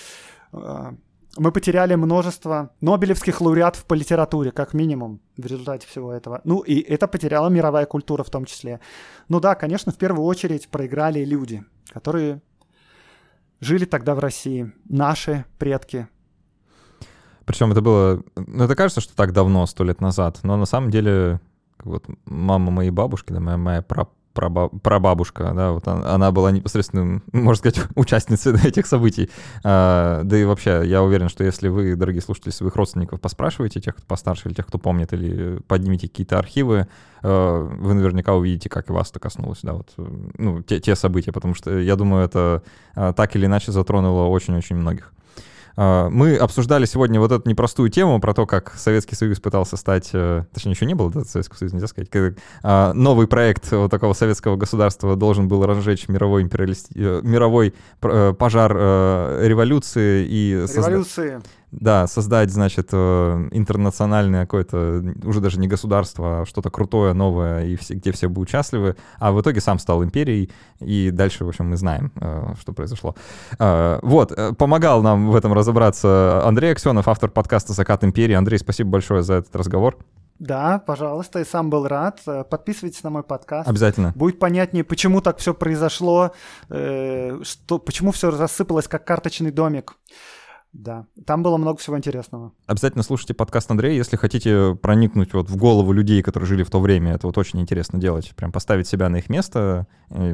Speaker 2: э, мы потеряли множество нобелевских лауреатов по литературе, как минимум, в результате всего этого. Ну, и это потеряла мировая культура в том числе. Ну да, конечно, в первую очередь проиграли люди, которые жили тогда в России, наши предки.
Speaker 1: Причем это было, ну это кажется, что так давно, сто лет назад, но на самом деле вот мама моей бабушки, да, моя, моя прабабушка, да, вот она, она была непосредственным, можно сказать, участницей этих событий. А, да и вообще, я уверен, что если вы, дорогие слушатели, своих родственников поспрашиваете, тех, кто постарше, или тех, кто помнит, или поднимете какие-то архивы, а, вы наверняка увидите, как и вас это коснулось, да, вот, ну, те, те события, потому что, я думаю, это а, так или иначе затронуло очень-очень многих. А, мы обсуждали сегодня вот эту непростую тему про то, как Советский Союз пытался стать, э, точнее, еще не было да, Советского Союза, нельзя сказать, как а, новый проект вот такого советского государства должен был разжечь мировой, империалист... Э, мировой э, пожар революции и...
Speaker 2: Революции. Созда...
Speaker 1: Да, создать, значит, э, интернациональное какое-то, уже даже не государство, а что-то крутое, новое, и все, где все будут счастливы. А в итоге сам стал империей, и дальше, в общем, мы знаем, э, что произошло. Э, вот, помогал нам в этом разобраться Андрей Аксенов, автор подкаста «Закат империи». Андрей, спасибо большое за этот разговор.
Speaker 2: Да, пожалуйста, я сам был рад. Подписывайтесь на мой подкаст.
Speaker 1: Обязательно.
Speaker 2: Будет понятнее, почему так все произошло, что, почему все рассыпалось как карточный домик. Да, там было много всего интересного.
Speaker 1: Обязательно слушайте подкаст Андрея, если хотите проникнуть вот в голову людей, которые жили в то время. Это вот очень интересно делать. Прям поставить себя на их место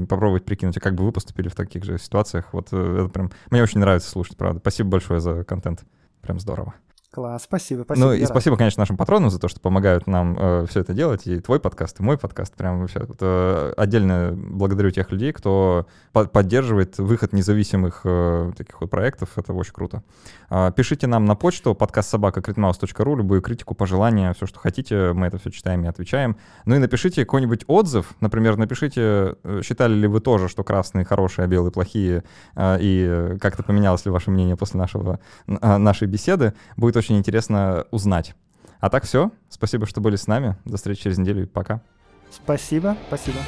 Speaker 1: попробовать прикинуть, как бы вы поступили в таких же ситуациях. Вот э, это прям... Мне очень нравится слушать, правда. Спасибо большое за контент. Прям здорово.
Speaker 2: Класс, спасибо. спасибо
Speaker 1: ну и спасибо, конечно, нашим патронам за то, что помогают нам э, все это делать. И твой подкаст, и мой подкаст. Прям вообще вот, э, отдельно благодарю тех людей, кто по поддерживает выход независимых э, таких вот проектов. Это очень круто. Э, пишите нам на почту подкаст собака любую критику, пожелания, все, что хотите. Мы это все читаем и отвечаем. Ну и напишите какой-нибудь отзыв. Например, напишите, э, считали ли вы тоже, что красные хорошие, а белые плохие, э, и как-то поменялось ли ваше мнение после нашего, э, нашей беседы. Будет очень интересно узнать. А так все. Спасибо, что были с нами. До встречи через неделю. Пока.
Speaker 2: Спасибо. Спасибо.